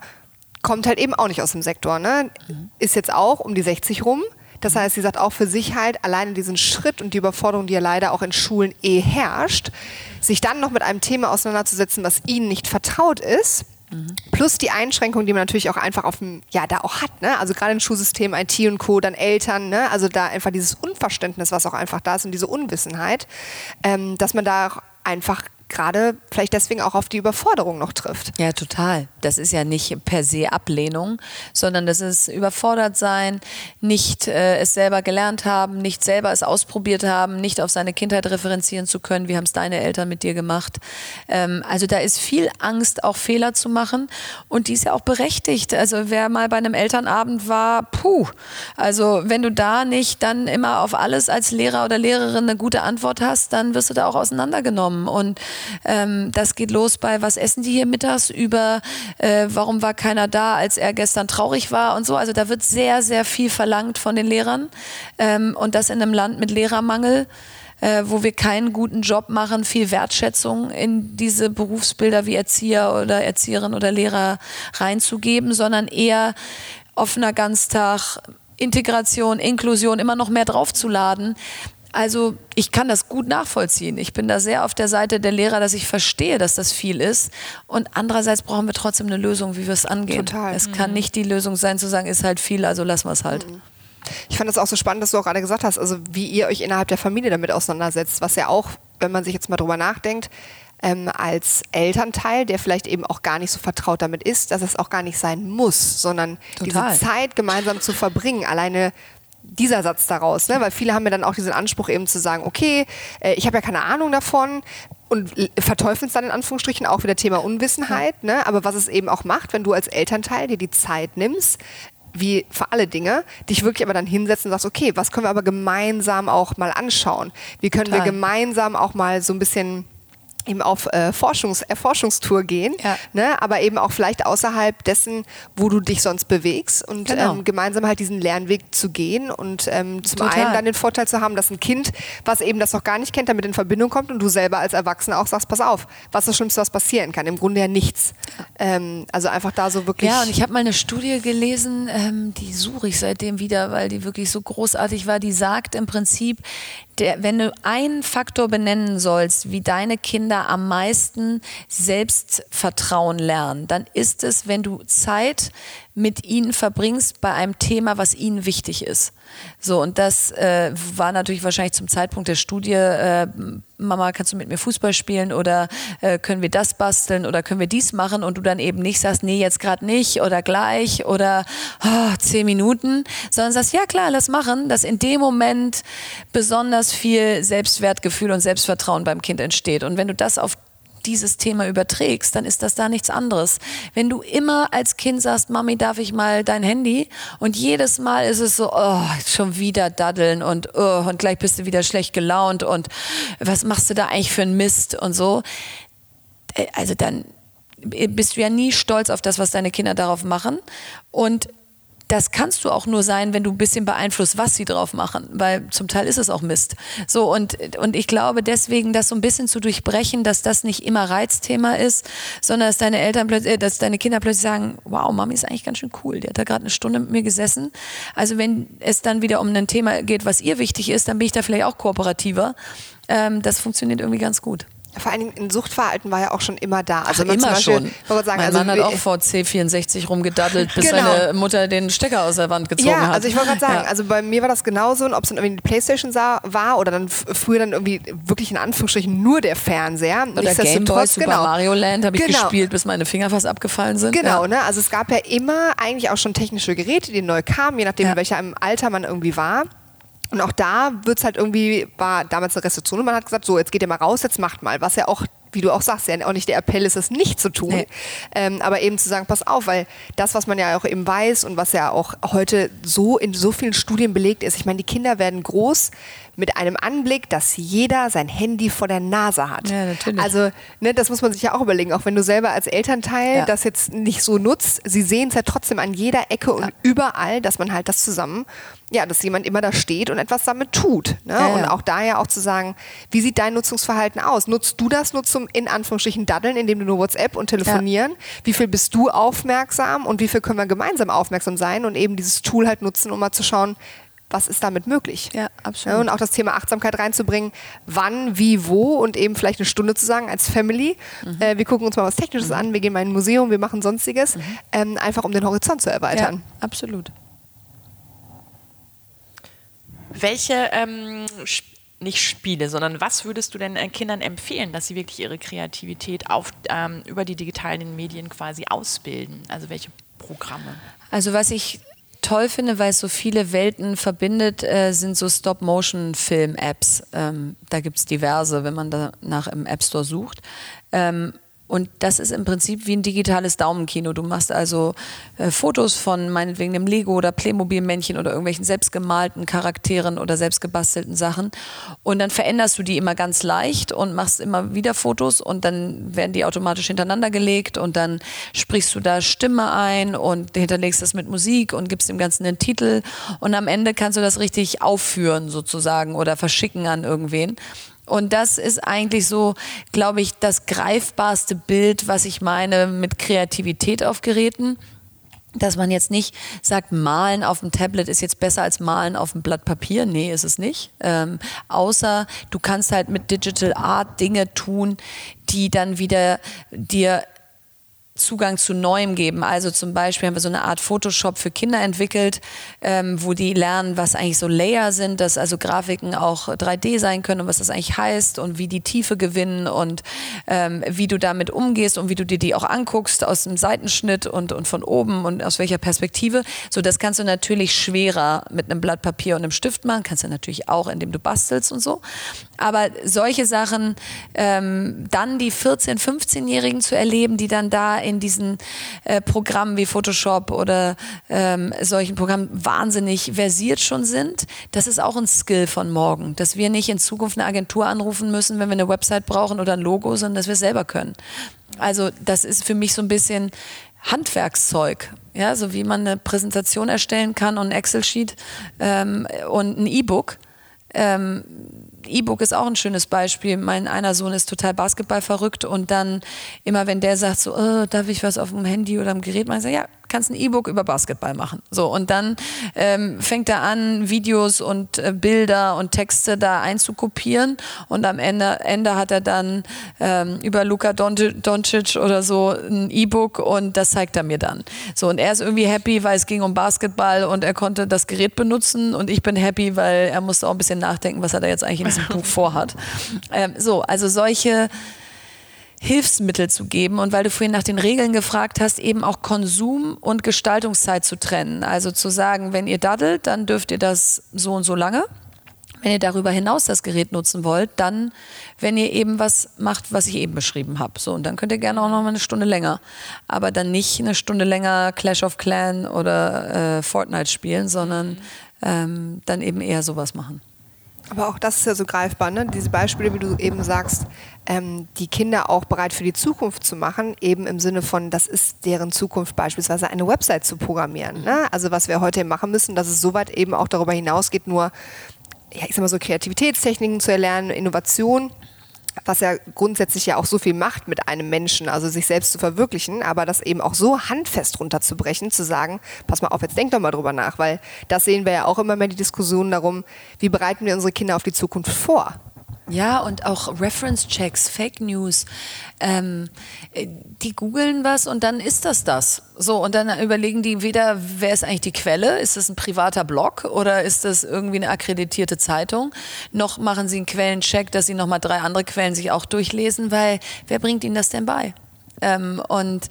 kommt halt eben auch nicht aus dem Sektor. Ne? Mhm. Ist jetzt auch um die 60 rum. Das mhm. heißt, sie sagt auch für sich halt, alleine diesen Schritt und die Überforderung, die ja leider auch in Schulen eh herrscht, sich dann noch mit einem Thema auseinanderzusetzen, was ihnen nicht vertraut ist, Mhm. Plus die Einschränkungen, die man natürlich auch einfach auf dem, ja, da auch hat, ne? Also gerade im Schulsystem, IT und Co., dann Eltern, ne? Also da einfach dieses Unverständnis, was auch einfach da ist und diese Unwissenheit, ähm, dass man da auch einfach gerade vielleicht deswegen auch auf die Überforderung noch trifft. Ja, total. Das ist ja nicht per se Ablehnung, sondern das ist überfordert sein, nicht äh, es selber gelernt haben, nicht selber es ausprobiert haben, nicht auf seine Kindheit referenzieren zu können. Wie haben es deine Eltern mit dir gemacht? Ähm, also da ist viel Angst, auch Fehler zu machen und die ist ja auch berechtigt. Also wer mal bei einem Elternabend war, puh. Also wenn du da nicht dann immer auf alles als Lehrer oder Lehrerin eine gute Antwort hast, dann wirst du da auch auseinandergenommen und ähm, das geht los bei, was essen die hier mittags, über äh, warum war keiner da, als er gestern traurig war und so. Also da wird sehr, sehr viel verlangt von den Lehrern. Ähm, und das in einem Land mit Lehrermangel. Äh, wo wir keinen guten Job machen, viel Wertschätzung in diese Berufsbilder wie Erzieher oder Erzieherin oder Lehrer reinzugeben, sondern eher offener Ganztag, Integration, Inklusion immer noch mehr draufzuladen. Also ich kann das gut nachvollziehen. Ich bin da sehr auf der Seite der Lehrer, dass ich verstehe, dass das viel ist. Und andererseits brauchen wir trotzdem eine Lösung, wie wir es angehen. Total. Es mhm. kann nicht die Lösung sein, zu sagen, ist halt viel, also lassen wir es halt. Mhm. Ich fand das auch so spannend, dass du auch gerade gesagt hast, also wie ihr euch innerhalb der Familie damit auseinandersetzt, was ja auch, wenn man sich jetzt mal drüber nachdenkt, ähm, als Elternteil, der vielleicht eben auch gar nicht so vertraut damit ist, dass es auch gar nicht sein muss, sondern Total. diese Zeit gemeinsam zu verbringen, alleine dieser Satz daraus, ne? weil viele haben ja dann auch diesen Anspruch eben zu sagen, okay, äh, ich habe ja keine Ahnung davon und verteufeln es dann in Anführungsstrichen auch wieder Thema Unwissenheit, ne? aber was es eben auch macht, wenn du als Elternteil dir die Zeit nimmst, wie für alle Dinge, dich wirklich aber dann hinsetzen und sagst, okay, was können wir aber gemeinsam auch mal anschauen? Wie können Total. wir gemeinsam auch mal so ein bisschen eben auf äh, Forschungs Erforschungstour gehen, Ja. ne? aber eben auch vielleicht außerhalb dessen, wo du dich sonst bewegst und Genau. ähm, gemeinsam halt diesen Lernweg zu gehen und ähm, zum Total. einen dann den Vorteil zu haben, dass ein Kind, was eben das noch gar nicht kennt, damit in Verbindung kommt und du selber als Erwachsener auch sagst, pass auf, was ist das Schlimmste, was passieren kann? Im Grunde ja nichts. Ähm, also einfach da so wirklich... Ja, und ich habe mal eine Studie gelesen, ähm, die suche ich seitdem wieder, weil die wirklich so großartig war. Die sagt im Prinzip, der, wenn du einen Faktor benennen sollst, wie deine Kinder am meisten Selbstvertrauen lernen, dann ist es, wenn du Zeit mit ihnen verbringst bei einem Thema, was ihnen wichtig ist. So, und das äh, war natürlich wahrscheinlich zum Zeitpunkt der Studie, äh, Mama, kannst du mit mir Fußball spielen oder äh, können wir das basteln oder können wir dies machen und du dann eben nicht sagst, nee, jetzt gerade nicht oder gleich oder oh, zehn Minuten, sondern sagst, ja klar, lass machen, dass in dem Moment besonders viel Selbstwertgefühl und Selbstvertrauen beim Kind entsteht. Und wenn du das auf dieses Thema überträgst, dann ist das da nichts anderes. Wenn du immer als Kind sagst, Mami, darf ich mal dein Handy? Und jedes Mal ist es so, oh, schon wieder daddeln und, oh, und gleich bist du wieder schlecht gelaunt und was machst du da eigentlich für einen Mist und so. Äh, Also dann bist du ja nie stolz auf das, was deine Kinder darauf machen. Und das kannst du auch nur sein, wenn du ein bisschen beeinflusst, was sie drauf machen, weil zum Teil ist es auch Mist. So und, und ich glaube deswegen, das so ein bisschen zu durchbrechen, dass das nicht immer Reizthema ist, sondern dass deine Eltern plötzlich, äh, dass deine Kinder plötzlich sagen, wow, Mami ist eigentlich ganz schön cool, die hat da gerade eine Stunde mit mir gesessen. Also wenn es dann wieder um ein Thema geht, was ihr wichtig ist, dann bin ich da vielleicht auch kooperativer. Ähm, das funktioniert irgendwie ganz gut. Vor allen Dingen ein Suchtverhalten war ja auch schon immer da. Also Ach, immer Beispiel, schon. sagen, mein also Mann hat auch vor C64 rumgedaddelt, bis Genau. seine Mutter den Stecker aus der Wand gezogen ja, hat. also ich wollte gerade sagen, Ja. also bei mir war das genauso, und ob es dann irgendwie die Playstation sah, war oder dann früher dann irgendwie wirklich in Anführungsstrichen nur der Fernseher. Oder Gameboy, Super genau. Mario Land habe ich Genau. gespielt, bis meine Finger fast abgefallen sind. Genau, ja. ne? Also es gab ja immer eigentlich auch schon technische Geräte, die neu kamen, je nachdem, Ja. in welchem Alter man irgendwie war. Und auch da wird es halt irgendwie, war damals eine Restriktion und man hat gesagt, so, jetzt geht ihr mal raus, jetzt macht mal. Was ja auch, wie du auch sagst, ja auch nicht der Appell ist, es nicht zu tun. Nee. Ähm, aber eben zu sagen, pass auf, weil das, was man ja auch eben weiß und was ja auch heute so in so vielen Studien belegt ist, ich meine, die Kinder werden groß mit einem Anblick, dass jeder sein Handy vor der Nase hat. Ja, natürlich. Also, ne, das muss man sich ja auch überlegen, auch wenn du selber als Elternteil Ja. das jetzt nicht so nutzt, sie sehen es ja trotzdem an jeder Ecke und überall, dass man halt das zusammen, ja, dass jemand immer da steht und etwas damit tut. Ne? Ja, ja. Und auch daher auch zu sagen, wie sieht dein Nutzungsverhalten aus? Nutzt du das nur zum in Anführungsstrichen daddeln, indem du nur WhatsApp und telefonieren? Wie viel bist du aufmerksam und wie viel können wir gemeinsam aufmerksam sein und eben dieses Tool halt nutzen, um mal zu schauen, was ist damit möglich? Ja, absolut. Ja, und auch das Thema Achtsamkeit reinzubringen, wann, wie, wo und eben vielleicht eine Stunde zu sagen als Family. Mhm. Äh, wir gucken uns mal was Technisches an, wir gehen mal in ein Museum, wir machen sonstiges, ähm, einfach um den Horizont zu Mhm. ja, erweitern. absolut. Welche, ähm, Sp- nicht Spiele, sondern was würdest du denn äh, Kindern empfehlen, dass sie wirklich ihre Kreativität auf, ähm, über die digitalen Medien quasi ausbilden? Also welche Programme? Also was ich toll finde, weil es so viele Welten verbindet, äh, sind so Stop-Motion-Film-Apps. Ähm, da gibt es diverse, wenn man danach im App Store sucht. Ähm, und das ist im Prinzip wie ein digitales Daumenkino. Du machst also äh, Fotos von meinetwegen einem Lego oder Playmobil-Männchen oder irgendwelchen selbstgemalten Charakteren oder selbstgebastelten Sachen. Und dann veränderst du die immer ganz leicht und machst immer wieder Fotos und dann werden die automatisch hintereinander gelegt und dann sprichst du da Stimme ein und hinterlegst das mit Musik und gibst dem Ganzen einen Titel. Und am Ende kannst du das richtig aufführen sozusagen oder verschicken an irgendwen. Und das ist eigentlich so, glaube ich, das greifbarste Bild, was ich meine mit Kreativität auf Geräten. Dass man jetzt nicht sagt, malen auf dem Tablet ist jetzt besser als malen auf dem Blatt Papier. Nee, ist es nicht. Ähm, außer du kannst halt mit Digital Art Dinge tun, die dann wieder dir Zugang zu Neuem geben. Also zum Beispiel haben wir so eine Art Photoshop für Kinder entwickelt, ähm, wo die lernen, was eigentlich so Layer sind, dass also Grafiken auch 3D sein können und was das eigentlich heißt und wie die Tiefe gewinnen und ähm, wie du damit umgehst und wie du dir die auch anguckst aus dem Seitenschnitt und, und von oben und aus welcher Perspektive. So, das kannst du natürlich schwerer mit einem Blatt Papier und einem Stift machen, kannst du natürlich auch, indem du bastelst und so. Aber solche Sachen, ähm, dann die 14-, 15-Jährigen zu erleben, die dann da in diesen äh, Programmen wie Photoshop oder ähm, solchen Programmen wahnsinnig versiert schon sind. Das ist auch ein Skill von morgen, dass wir nicht in Zukunft eine Agentur anrufen müssen, wenn wir eine Website brauchen oder ein Logo, sondern dass wir es selber können. Also das ist für mich so ein bisschen Handwerkszeug, ja, so wie man eine Präsentation erstellen kann und ein Excel-Sheet ähm, und ein E-Book. Ähm, E-Book ist auch ein schönes Beispiel. Mein einer Sohn ist total Basketball verrückt und dann immer, wenn der sagt so, oh, darf ich was auf dem Handy oder am Gerät ich sage, ja, kannst ein E-Book über Basketball machen. So, und dann ähm, fängt er an, Videos und äh, Bilder und Texte da einzukopieren und am Ende, Ende hat er dann ähm, über Luka Doncic oder so ein E-Book und das zeigt er mir dann. So, und er ist irgendwie happy, weil es ging um Basketball und er konnte das Gerät benutzen und ich bin happy, weil er musste auch ein bisschen nachdenken, was er da jetzt eigentlich in diesem Buch vorhat. Ähm, so, also solche Hilfsmittel zu geben und weil du vorhin nach den Regeln gefragt hast, eben auch Konsum und Gestaltungszeit zu trennen. Also zu sagen, wenn ihr daddelt, dann dürft ihr das so und so lange. Wenn ihr darüber hinaus das Gerät nutzen wollt, dann, wenn ihr eben was macht, was ich eben beschrieben habe. So, und dann könnt ihr gerne auch noch mal eine Stunde länger. Aber dann nicht eine Stunde länger Clash of Clan oder äh, Fortnite spielen, sondern ähm, dann eben eher sowas machen. Aber auch das ist ja so greifbar, ne? diese Beispiele, wie du eben sagst, ähm, die Kinder auch bereit für die Zukunft zu machen, eben im Sinne von, das ist deren Zukunft beispielsweise eine Website zu programmieren. Ne? Also was wir heute machen müssen, dass es soweit eben auch darüber hinausgeht, nur, ja, ich sag mal so Kreativitätstechniken zu erlernen, Innovation was ja grundsätzlich ja auch so viel macht mit einem Menschen, also sich selbst zu verwirklichen, aber das eben auch so handfest runterzubrechen, zu sagen, pass mal auf, jetzt denk doch mal drüber nach, weil das sehen wir ja auch immer mehr die Diskussion darum, wie bereiten wir unsere Kinder auf die Zukunft vor? Ja, und auch Reference-Checks, Fake News. Ähm, äh, die googeln was und dann ist das das. So, und dann überlegen die weder, wer ist eigentlich die Quelle? Ist das ein privater Blog oder ist das irgendwie eine akkreditierte Zeitung? Noch machen sie einen Quellencheck, dass sie nochmal drei andere Quellen sich auch durchlesen, weil wer bringt ihnen das denn bei? Ähm, und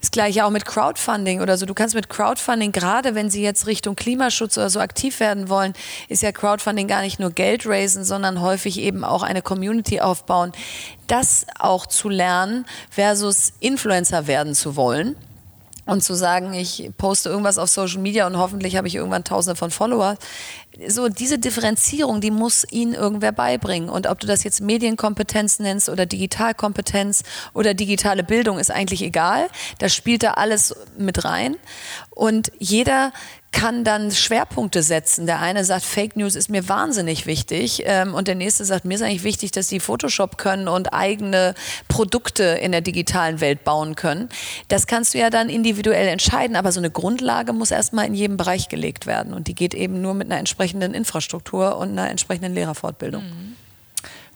das gleiche auch mit Crowdfunding oder so. Du kannst mit Crowdfunding, gerade wenn sie jetzt Richtung Klimaschutz oder so aktiv werden wollen, ist ja Crowdfunding gar nicht nur Geld raisen, sondern häufig eben auch eine Community aufbauen. Das auch zu lernen versus Influencer werden zu wollen und zu sagen, ich poste irgendwas auf Social Media und hoffentlich habe ich irgendwann tausende von Followers. So diese Differenzierung, die muss ihnen irgendwer beibringen. Und ob du das jetzt Medienkompetenz nennst oder Digitalkompetenz oder digitale Bildung, ist eigentlich egal. Das spielt da alles mit rein. Und jeder kann dann Schwerpunkte setzen. Der eine sagt, Fake News ist mir wahnsinnig wichtig ähm, und der nächste sagt, mir ist eigentlich wichtig, dass die Photoshop können und eigene Produkte in der digitalen Welt bauen können. Das kannst du ja dann individuell entscheiden, aber so eine Grundlage muss erstmal in jedem Bereich gelegt werden und die geht eben nur mit einer entsprechenden Infrastruktur und einer entsprechenden Lehrerfortbildung. Mhm.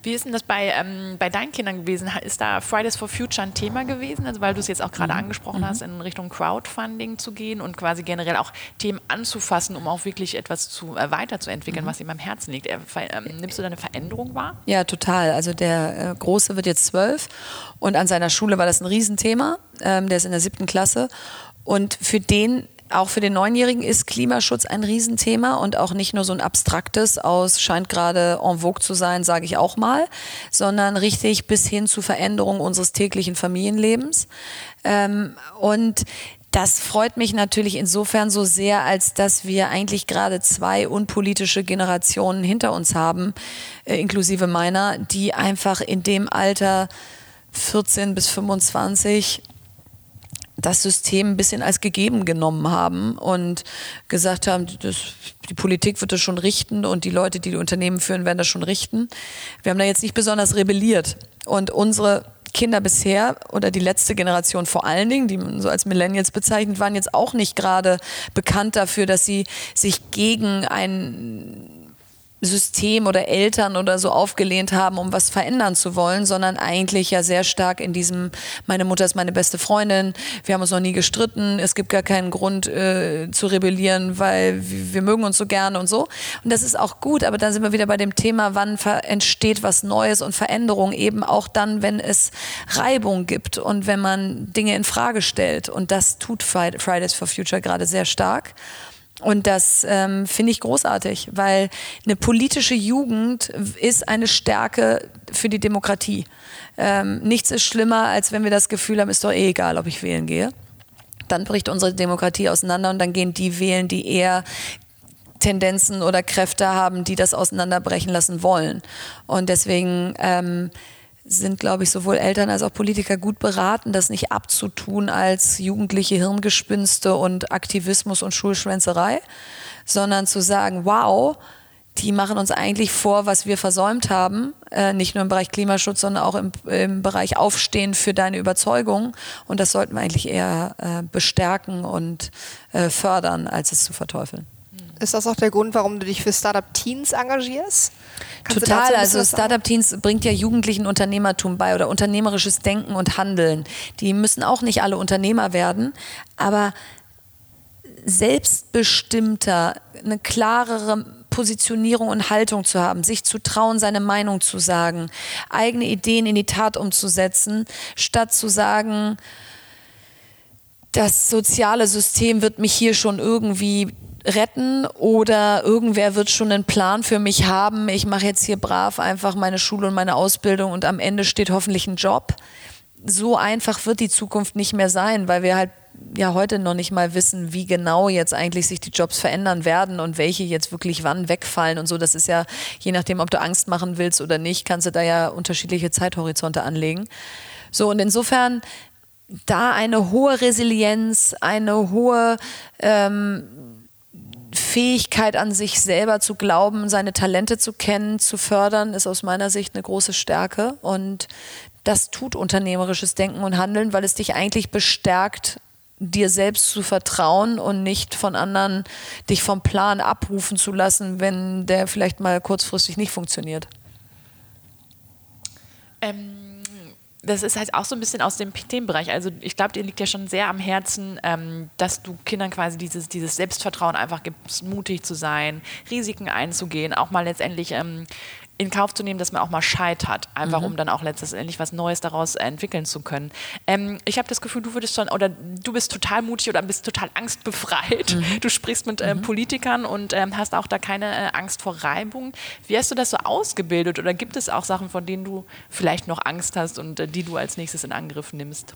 Wie ist denn das bei, ähm, bei deinen Kindern gewesen? Ist da Fridays for Future ein Thema gewesen? Also weil du es jetzt auch gerade mhm. angesprochen mhm. hast, in Richtung Crowdfunding zu gehen und quasi generell auch Themen anzufassen, um auch wirklich etwas zu, äh, weiterzuentwickeln, mhm. was ihm am Herzen liegt. Äh, ähm, nimmst du da eine Veränderung wahr? Ja, total. Also der äh, Große wird jetzt zwölf und an seiner Schule war das ein Riesenthema. Ähm, der ist in der siebten Klasse. Und für den auch für den Neunjährigen ist Klimaschutz ein Riesenthema und auch nicht nur so ein abstraktes aus, scheint gerade en vogue zu sein, sage ich auch mal, sondern richtig bis hin zu Veränderungen unseres täglichen Familienlebens. Ähm, und das freut mich natürlich insofern so sehr, als dass wir eigentlich gerade zwei unpolitische Generationen hinter uns haben, äh, inklusive meiner, die einfach in dem Alter 14 bis 25 das System ein bisschen als gegeben genommen haben und gesagt haben, das, die Politik wird das schon richten und die Leute, die die Unternehmen führen, werden das schon richten. Wir haben da jetzt nicht besonders rebelliert. Und unsere Kinder bisher oder die letzte Generation vor allen Dingen, die man so als Millennials bezeichnet, waren jetzt auch nicht gerade bekannt dafür, dass sie sich gegen ein System oder Eltern oder so aufgelehnt haben, um was verändern zu wollen, sondern eigentlich ja sehr stark in diesem, meine Mutter ist meine beste Freundin, wir haben uns noch nie gestritten, es gibt gar keinen Grund äh, zu rebellieren, weil wir, mögen uns so gerne und so. Und das ist auch gut, aber dann sind wir wieder bei dem Thema, wann entsteht was Neues und Veränderung eben auch dann, wenn es Reibung gibt und wenn man Dinge in Frage stellt. Und das tut Fridays for Future gerade sehr stark. Und das ähm, finde ich großartig, weil eine politische Jugend ist eine Stärke für die Demokratie. Ähm, nichts ist schlimmer, als wenn wir das Gefühl haben, ist doch eh egal, ob ich wählen gehe. Dann bricht unsere Demokratie auseinander und dann gehen die wählen, die eher Tendenzen oder Kräfte haben, die das auseinanderbrechen lassen wollen. Und deswegen ähm, sind, glaube ich, sowohl Eltern als auch Politiker gut beraten, das nicht abzutun als jugendliche Hirngespinste und Aktivismus und Schulschwänzerei, sondern zu sagen, wow, die machen uns eigentlich vor, was wir versäumt haben, äh, nicht nur im Bereich Klimaschutz, sondern auch im, im Bereich Aufstehen für deine Überzeugung. Und das sollten wir eigentlich eher äh, bestärken und äh, fördern, als es zu verteufeln. Ist das auch der Grund, warum du dich für Startup Teens engagierst? Kannst Total. Also Startup Teens bringt ja Jugendlichen Unternehmertum bei oder unternehmerisches Denken und Handeln. Die müssen auch nicht alle Unternehmer werden, aber selbstbestimmter, eine klarere Positionierung und Haltung zu haben, sich zu trauen, seine Meinung zu sagen, eigene Ideen in die Tat umzusetzen, statt zu sagen, das soziale System wird mich hier schon irgendwie retten oder irgendwer wird schon einen Plan für mich haben. Ich mache jetzt hier brav einfach meine Schule und meine Ausbildung und am Ende steht hoffentlich ein Job. So einfach wird die Zukunft nicht mehr sein, weil wir halt ja heute noch nicht mal wissen, wie genau jetzt eigentlich sich die Jobs verändern werden und welche jetzt wirklich wann wegfallen und so. Das ist ja, je nachdem, ob du Angst machen willst oder nicht, kannst du da ja unterschiedliche Zeithorizonte anlegen. So, und insofern da eine hohe Resilienz, eine hohe ähm, Fähigkeit an sich selber zu glauben, seine Talente zu kennen, zu fördern, ist aus meiner Sicht eine große Stärke. Und das tut unternehmerisches Denken und Handeln, weil es dich eigentlich bestärkt, dir selbst zu vertrauen und nicht von anderen dich vom Plan abrufen zu lassen, wenn der vielleicht mal kurzfristig nicht funktioniert. Ähm das ist halt auch so ein bisschen aus dem Themenbereich. Also ich glaube, dir liegt ja schon sehr am Herzen, ähm, dass du Kindern quasi dieses, dieses Selbstvertrauen einfach gibst, mutig zu sein, Risiken einzugehen, auch mal letztendlich ähm, in Kauf zu nehmen, dass man auch mal scheitert, einfach mhm. um dann auch letztendlich was Neues daraus entwickeln zu können. Ähm, ich habe das Gefühl, du würdest schon oder du bist total mutig oder bist total angstbefreit. Mhm. Du sprichst mit äh, mhm. Politikern und ähm, hast auch da keine äh, Angst vor Reibung. Wie hast du das so ausgebildet oder gibt es auch Sachen, von denen du vielleicht noch Angst hast und äh, die du als nächstes in Angriff nimmst?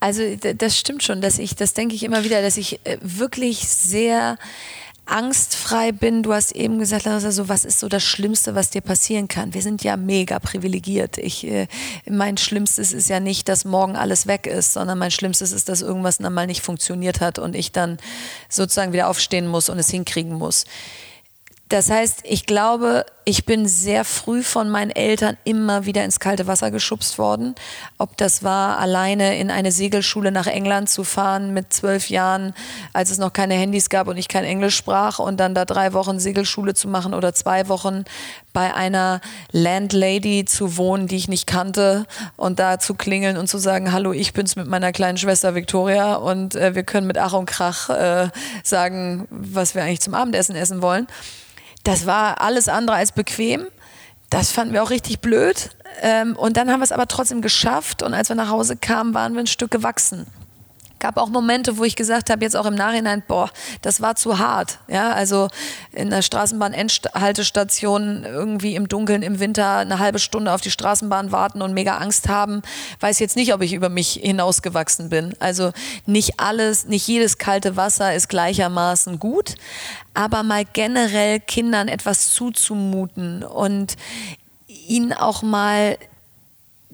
Also das stimmt schon, dass ich, das denke ich immer wieder, dass ich äh, wirklich sehr angstfrei bin. Du hast eben gesagt, also was ist so das Schlimmste, was dir passieren kann? Wir sind ja mega privilegiert. Ich, äh, mein Schlimmstes ist ja nicht, dass morgen alles weg ist, sondern mein Schlimmstes ist, dass irgendwas dann mal nicht funktioniert hat und ich dann sozusagen wieder aufstehen muss und es hinkriegen muss. Das heißt, ich glaube, ich bin sehr früh von meinen Eltern immer wieder ins kalte Wasser geschubst worden. Ob das war, alleine in eine Segelschule nach England zu fahren mit zwölf Jahren, als es noch keine Handys gab und ich kein Englisch sprach und dann da drei Wochen Segelschule zu machen oder zwei Wochen bei einer Landlady zu wohnen, die ich nicht kannte und da zu klingeln und zu sagen, hallo, ich bin's mit meiner kleinen Schwester Victoria und äh, wir können mit Ach und Krach äh, sagen, was wir eigentlich zum Abendessen essen wollen. Das war alles andere als bequem. Das fanden wir auch richtig blöd. Ähm, und dann haben wir es aber trotzdem geschafft. Und als wir nach Hause kamen, waren wir ein Stück gewachsen gab auch Momente, wo ich gesagt habe, jetzt auch im Nachhinein, boah, das war zu hart. Ja, also in der Straßenbahn-Endhaltestation irgendwie im Dunkeln im Winter eine halbe Stunde auf die Straßenbahn warten und mega Angst haben, weiß jetzt nicht, ob ich über mich hinausgewachsen bin. Also nicht alles, nicht jedes kalte Wasser ist gleichermaßen gut, aber mal generell Kindern etwas zuzumuten und ihnen auch mal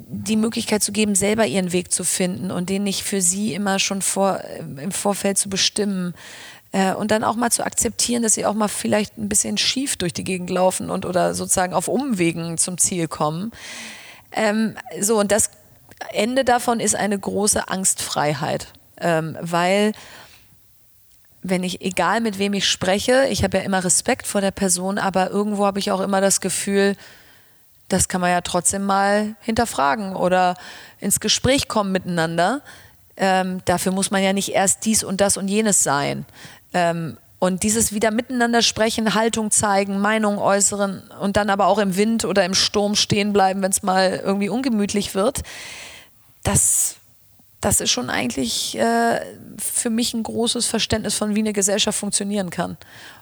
die Möglichkeit zu geben, selber ihren Weg zu finden und den nicht für sie immer schon vor, äh, im Vorfeld zu bestimmen. Äh, und dann auch mal zu akzeptieren, dass sie auch mal vielleicht ein bisschen schief durch die Gegend laufen und oder sozusagen auf Umwegen zum Ziel kommen. Ähm, so, und das Ende davon ist eine große Angstfreiheit, ähm, weil wenn ich, egal mit wem ich spreche, ich habe ja immer Respekt vor der Person, aber irgendwo habe ich auch immer das Gefühl, das kann man ja trotzdem mal hinterfragen oder ins Gespräch kommen miteinander. Ähm, dafür muss man ja nicht erst dies und das und jenes sein. Ähm, und dieses wieder miteinander sprechen, Haltung zeigen, Meinung äußern und dann aber auch im Wind oder im Sturm stehen bleiben, wenn es mal irgendwie ungemütlich wird, das das ist schon eigentlich äh, für mich ein großes Verständnis von, wie eine Gesellschaft funktionieren kann.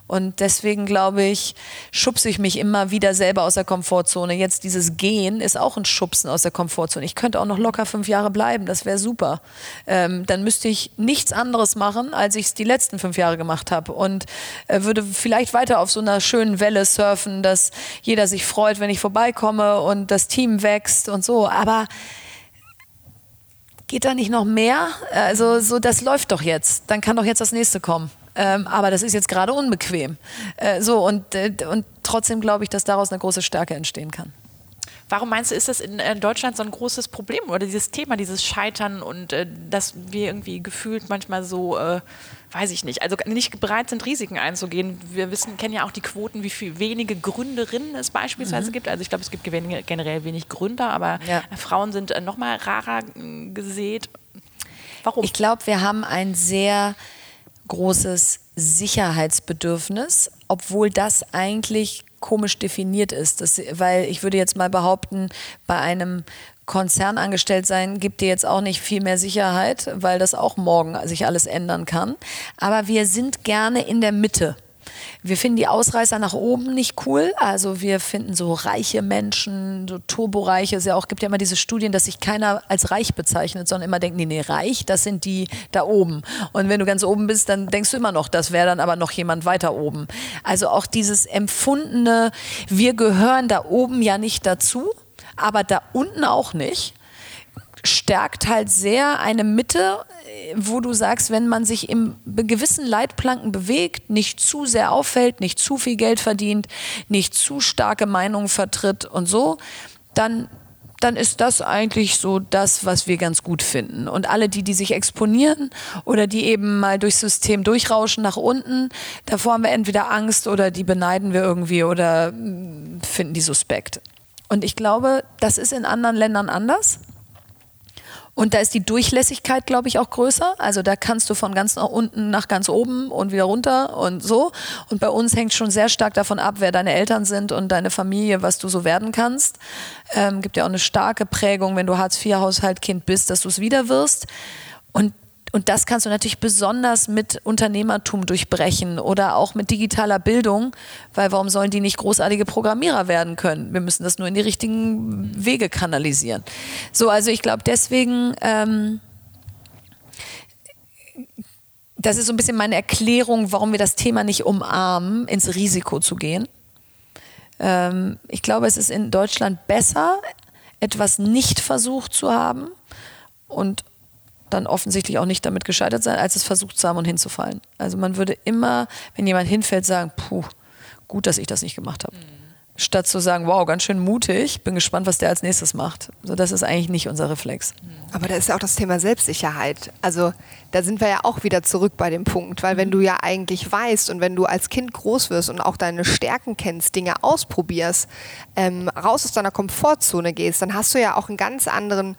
Und deswegen glaube ich, schubse ich mich immer wieder selber aus der Komfortzone. Jetzt dieses Gehen ist auch ein Schubsen aus der Komfortzone. Ich könnte auch noch locker fünf Jahre bleiben, das wäre super. Ähm, dann müsste ich nichts anderes machen, als ich es die letzten fünf Jahre gemacht habe. Und äh, würde vielleicht weiter auf so einer schönen Welle surfen, dass jeder sich freut, wenn ich vorbeikomme und das Team wächst und so. Aber geht da nicht noch mehr? Also so, das läuft doch jetzt. Dann kann doch jetzt das nächste kommen. Ähm, aber das ist jetzt gerade unbequem. Äh, so und, äh, und trotzdem glaube ich, dass daraus eine große Stärke entstehen kann. Warum meinst du, ist das in, in Deutschland so ein großes Problem oder dieses Thema, dieses Scheitern und äh, dass wir irgendwie gefühlt manchmal so, äh, weiß ich nicht, also nicht bereit sind, Risiken einzugehen? Wir wissen, kennen ja auch die Quoten, wie viele wenige Gründerinnen es beispielsweise mhm. gibt. Also ich glaube, es gibt generell wenig Gründer, aber ja. Frauen sind äh, noch mal rarer äh, gesät. Warum? Ich glaube, wir haben ein sehr großes Sicherheitsbedürfnis, obwohl das eigentlich komisch definiert ist. Das, weil ich würde jetzt mal behaupten, bei einem Konzern angestellt sein gibt dir jetzt auch nicht viel mehr Sicherheit, weil das auch morgen sich alles ändern kann. Aber wir sind gerne in der Mitte. Wir finden die Ausreißer nach oben nicht cool. Also wir finden so reiche Menschen, so turboreiche. Es ja auch, gibt ja immer diese Studien, dass sich keiner als reich bezeichnet, sondern immer denkt, nee, nee, reich, das sind die da oben. Und wenn du ganz oben bist, dann denkst du immer noch, das wäre dann aber noch jemand weiter oben. Also auch dieses empfundene, wir gehören da oben ja nicht dazu, aber da unten auch nicht stärkt halt sehr eine Mitte, wo du sagst, wenn man sich im gewissen Leitplanken bewegt, nicht zu sehr auffällt, nicht zu viel Geld verdient, nicht zu starke Meinungen vertritt und so, dann dann ist das eigentlich so das, was wir ganz gut finden. Und alle die, die sich exponieren oder die eben mal durchs System durchrauschen nach unten, davor haben wir entweder Angst oder die beneiden wir irgendwie oder hm, finden die suspekt. Und ich glaube, das ist in anderen Ländern anders. Und da ist die Durchlässigkeit, glaube ich, auch größer. Also da kannst du von ganz nach unten nach ganz oben und wieder runter und so. Und bei uns hängt schon sehr stark davon ab, wer deine Eltern sind und deine Familie, was du so werden kannst. Ähm, gibt ja auch eine starke Prägung, wenn du Hartz-IV-Haushaltkind bist, dass du es wieder wirst. Und und das kannst du natürlich besonders mit Unternehmertum durchbrechen oder auch mit digitaler Bildung, weil warum sollen die nicht großartige Programmierer werden können? Wir müssen das nur in die richtigen Wege kanalisieren. So, also ich glaube deswegen, ähm, das ist so ein bisschen meine Erklärung, warum wir das Thema nicht umarmen, ins Risiko zu gehen. Ähm, ich glaube, es ist in Deutschland besser, etwas nicht versucht zu haben und dann offensichtlich auch nicht damit gescheitert sein, als es versucht zu haben und hinzufallen. Also man würde immer, wenn jemand hinfällt, sagen, puh, gut, dass ich das nicht gemacht habe. Mhm. Statt zu sagen, wow, ganz schön mutig, bin gespannt, was der als nächstes macht. So, das ist eigentlich nicht unser Reflex. Mhm. Aber da ist ja auch das Thema Selbstsicherheit. Also da sind wir ja auch wieder zurück bei dem Punkt, weil wenn du ja eigentlich weißt und wenn du als Kind groß wirst und auch deine Stärken kennst, Dinge ausprobierst, ähm, raus aus deiner Komfortzone gehst, dann hast du ja auch einen ganz anderen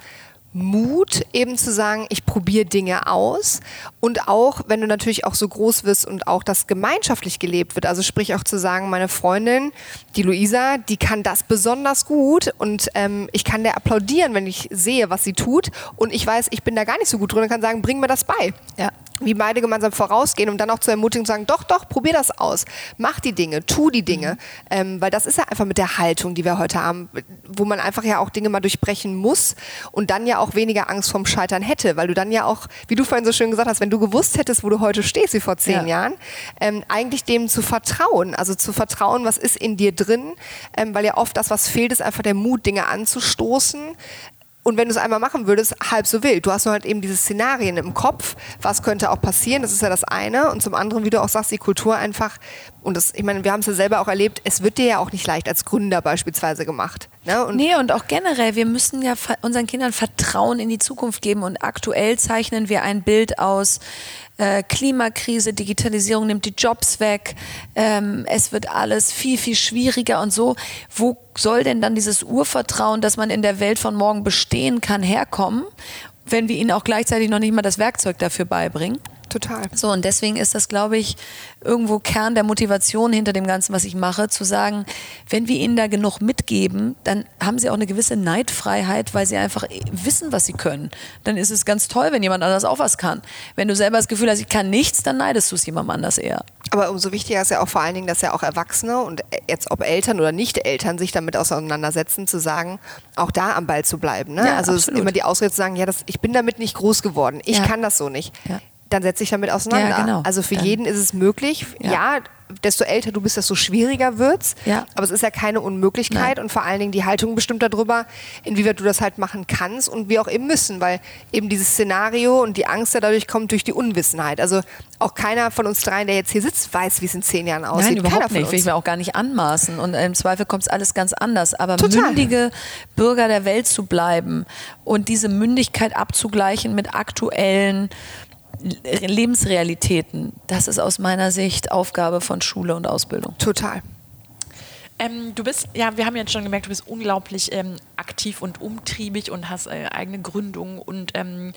Mut, eben zu sagen, ich probiere Dinge aus. Und auch, wenn du natürlich auch so groß wirst und auch das gemeinschaftlich gelebt wird. Also sprich auch zu sagen, meine Freundin, die Luisa, die kann das besonders gut und ähm, ich kann der applaudieren, wenn ich sehe, was sie tut. Und ich weiß, ich bin da gar nicht so gut drin und kann sagen, bring mir das bei. Ja wie beide gemeinsam vorausgehen, um dann auch zu ermutigen, zu sagen, doch, doch, probier das aus. Mach die Dinge, tu die Dinge. Mhm. Ähm, weil das ist ja einfach mit der Haltung, die wir heute haben, wo man einfach ja auch Dinge mal durchbrechen muss und dann ja auch weniger Angst vorm Scheitern hätte. Weil du dann ja auch, wie du vorhin so schön gesagt hast, wenn du gewusst hättest, wo du heute stehst, wie vor zehn ja. Jahren, ähm, eigentlich dem zu vertrauen. Also zu vertrauen, was ist in dir drin. Ähm, weil ja oft das, was fehlt, ist einfach der Mut, Dinge anzustoßen, und wenn du es einmal machen würdest, halb so wild. Du hast nur halt eben diese Szenarien im Kopf, was könnte auch passieren, das ist ja das eine. Und zum anderen, wie du auch sagst, die Kultur einfach, und das, ich meine, wir haben es ja selber auch erlebt, es wird dir ja auch nicht leicht als Gründer beispielsweise gemacht. Ne? Und nee, und auch generell, wir müssen ja unseren Kindern Vertrauen in die Zukunft geben. Und aktuell zeichnen wir ein Bild aus, äh, Klimakrise, Digitalisierung nimmt die Jobs weg, ähm, es wird alles viel, viel schwieriger und so. Wo soll denn dann dieses Urvertrauen, dass man in der Welt von morgen bestehen kann, herkommen, wenn wir ihnen auch gleichzeitig noch nicht mal das Werkzeug dafür beibringen? Total. So, und deswegen ist das, glaube ich, irgendwo Kern der Motivation hinter dem Ganzen, was ich mache, zu sagen, wenn wir ihnen da genug mitgeben, dann haben sie auch eine gewisse Neidfreiheit, weil sie einfach wissen, was sie können. Dann ist es ganz toll, wenn jemand anders auch was kann. Wenn du selber das Gefühl hast, ich kann nichts, dann neidest du es jemandem anders eher. Aber umso wichtiger ist ja auch vor allen Dingen, dass ja auch Erwachsene und jetzt ob Eltern oder Nicht-Eltern sich damit auseinandersetzen, zu sagen, auch da am Ball zu bleiben. Ne? Ja, also absolut. immer die Ausrede zu sagen, ja, das, ich bin damit nicht groß geworden, ich Ja. kann das so nicht. Ja. Dann setze ich damit auseinander. Ja, genau. Also für Dann- jeden ist es möglich. Ja. Ja. desto älter du bist, desto schwieriger wird's. Ja. Aber es ist ja keine Unmöglichkeit Nein. und vor allen Dingen die Haltung bestimmt darüber, inwieweit du das halt machen kannst und wir auch eben müssen, weil eben dieses Szenario und die Angst ja dadurch kommt durch die Unwissenheit. Also auch keiner von uns dreien, der jetzt hier sitzt, weiß, wie es in zehn Jahren aussieht. Nein, keiner überhaupt von nicht. Will ich mir auch gar nicht anmaßen. Und im Zweifel kommt es alles ganz anders. Aber Total. mündige Bürger der Welt zu bleiben und diese Mündigkeit abzugleichen mit aktuellen Lebensrealitäten, das ist aus meiner Sicht Aufgabe von Schule und Ausbildung. Total. Ähm, du bist, ja, wir haben jetzt schon gemerkt, du bist unglaublich ähm, aktiv und umtriebig und hast äh, eigene Gründungen und ähm,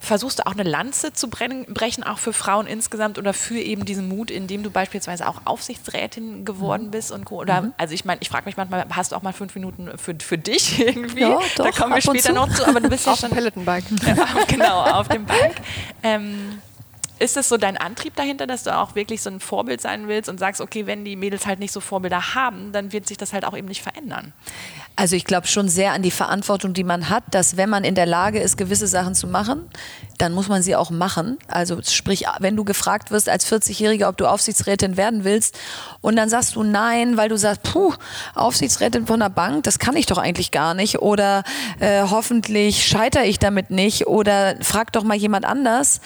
versuchst du auch eine Lanze zu brechen, auch für Frauen insgesamt oder für eben diesen Mut, indem du beispielsweise auch Aufsichtsrätin geworden Mhm. bist und Co. Oder, also ich meine, ich frage mich manchmal, hast du auch mal fünf Minuten für, für dich irgendwie? Ja, da doch, kommen wir später zu. noch zu, aber du bist ja Auf dem schon Pelotonbike. auf- genau, auf dem Bike. Ähm, ist das so dein Antrieb dahinter, dass du auch wirklich so ein Vorbild sein willst und sagst, okay, wenn die Mädels halt nicht so Vorbilder haben, dann wird sich das halt auch eben nicht verändern? Also ich glaube schon sehr an die Verantwortung, die man hat, dass wenn man in der Lage ist, gewisse Sachen zu machen, dann muss man sie auch machen. Also sprich, wenn du gefragt wirst als 40-Jähriger, ob du Aufsichtsrätin werden willst und dann sagst du nein, weil du sagst, puh, Aufsichtsrätin von einer Bank, das kann ich doch eigentlich gar nicht oder äh, hoffentlich scheitere ich damit nicht oder frag doch mal jemand anders,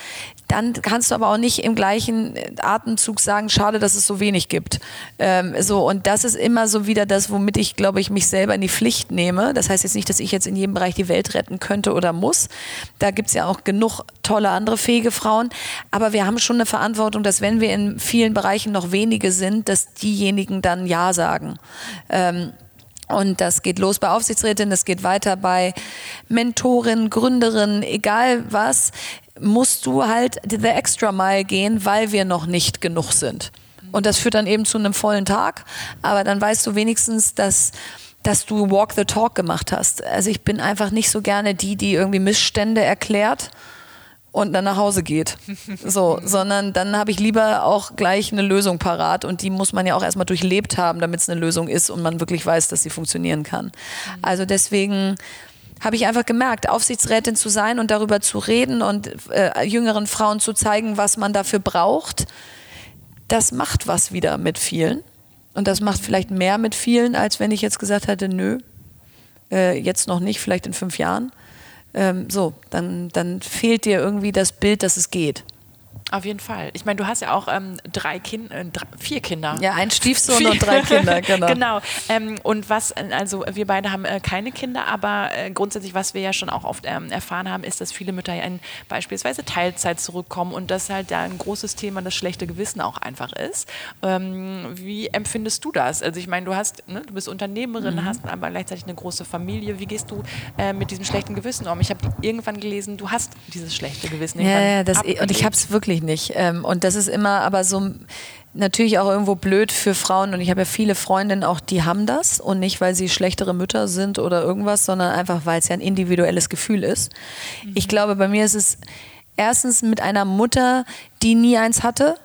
dann kannst du aber auch nicht im gleichen Atemzug sagen, schade, dass es so wenig gibt. Ähm, so, und das ist immer so wieder das, womit ich, glaube ich, mich selber in die Pflicht nehme. Das heißt jetzt nicht, dass ich jetzt in jedem Bereich die Welt retten könnte oder muss. Da gibt es ja auch genug tolle andere fähige Frauen. Aber wir haben schon eine Verantwortung, dass wenn wir in vielen Bereichen noch wenige sind, dass diejenigen dann Ja sagen. Ähm, und das geht los bei Aufsichtsrätinnen, das geht weiter bei Mentorinnen, Gründerinnen, egal was, musst du halt the extra mile gehen, weil wir noch nicht genug sind. Und das führt dann eben zu einem vollen Tag, aber dann weißt du wenigstens, dass dass du Walk the Talk gemacht hast. Also ich bin einfach nicht so gerne die, die irgendwie Missstände erklärt und dann nach Hause geht. So, sondern dann habe ich lieber auch gleich eine Lösung parat und die muss man ja auch erstmal durchlebt haben, damit es eine Lösung ist und man wirklich weiß, dass sie funktionieren kann. Also deswegen habe ich einfach gemerkt, Aufsichtsrätin zu sein und darüber zu reden und äh, jüngeren Frauen zu zeigen, was man dafür braucht, das macht was wieder mit vielen. Und das macht vielleicht mehr mit vielen, als wenn ich jetzt gesagt hätte, nö, äh, jetzt noch nicht, vielleicht in fünf Jahren. Ähm, so, dann, dann fehlt dir irgendwie das Bild, dass es geht. Auf jeden Fall. Ich meine, du hast ja auch ähm, drei Kinder, äh, vier Kinder. Ja, ein Stiefsohn Vier. und drei Kinder, genau. genau. Ähm, und was, äh, also wir beide haben äh, keine Kinder, aber äh, grundsätzlich, was wir ja schon auch oft ähm, erfahren haben, ist, dass viele Mütter ja in beispielsweise Teilzeit zurückkommen und dass halt da ein großes Thema das schlechte Gewissen auch einfach ist. Ähm, wie empfindest du das? Also ich meine, du hast, ne, du bist Unternehmerin, Mhm. hast aber gleichzeitig eine große Familie. Wie gehst du äh, mit diesem schlechten Gewissen um? Ich habe irgendwann gelesen, du hast dieses schlechte Gewissen. Ja, ja, das, und ich habe es wirklich nicht. Ähm, Und das ist immer aber so natürlich auch irgendwo blöd für Frauen. Und ich habe ja viele Freundinnen auch, die haben das. Und nicht, weil sie schlechtere Mütter sind oder irgendwas, sondern einfach, weil es ja ein individuelles Gefühl ist. Ich glaube, bei mir ist es erstens mit einer Mutter, die nie eins hatte.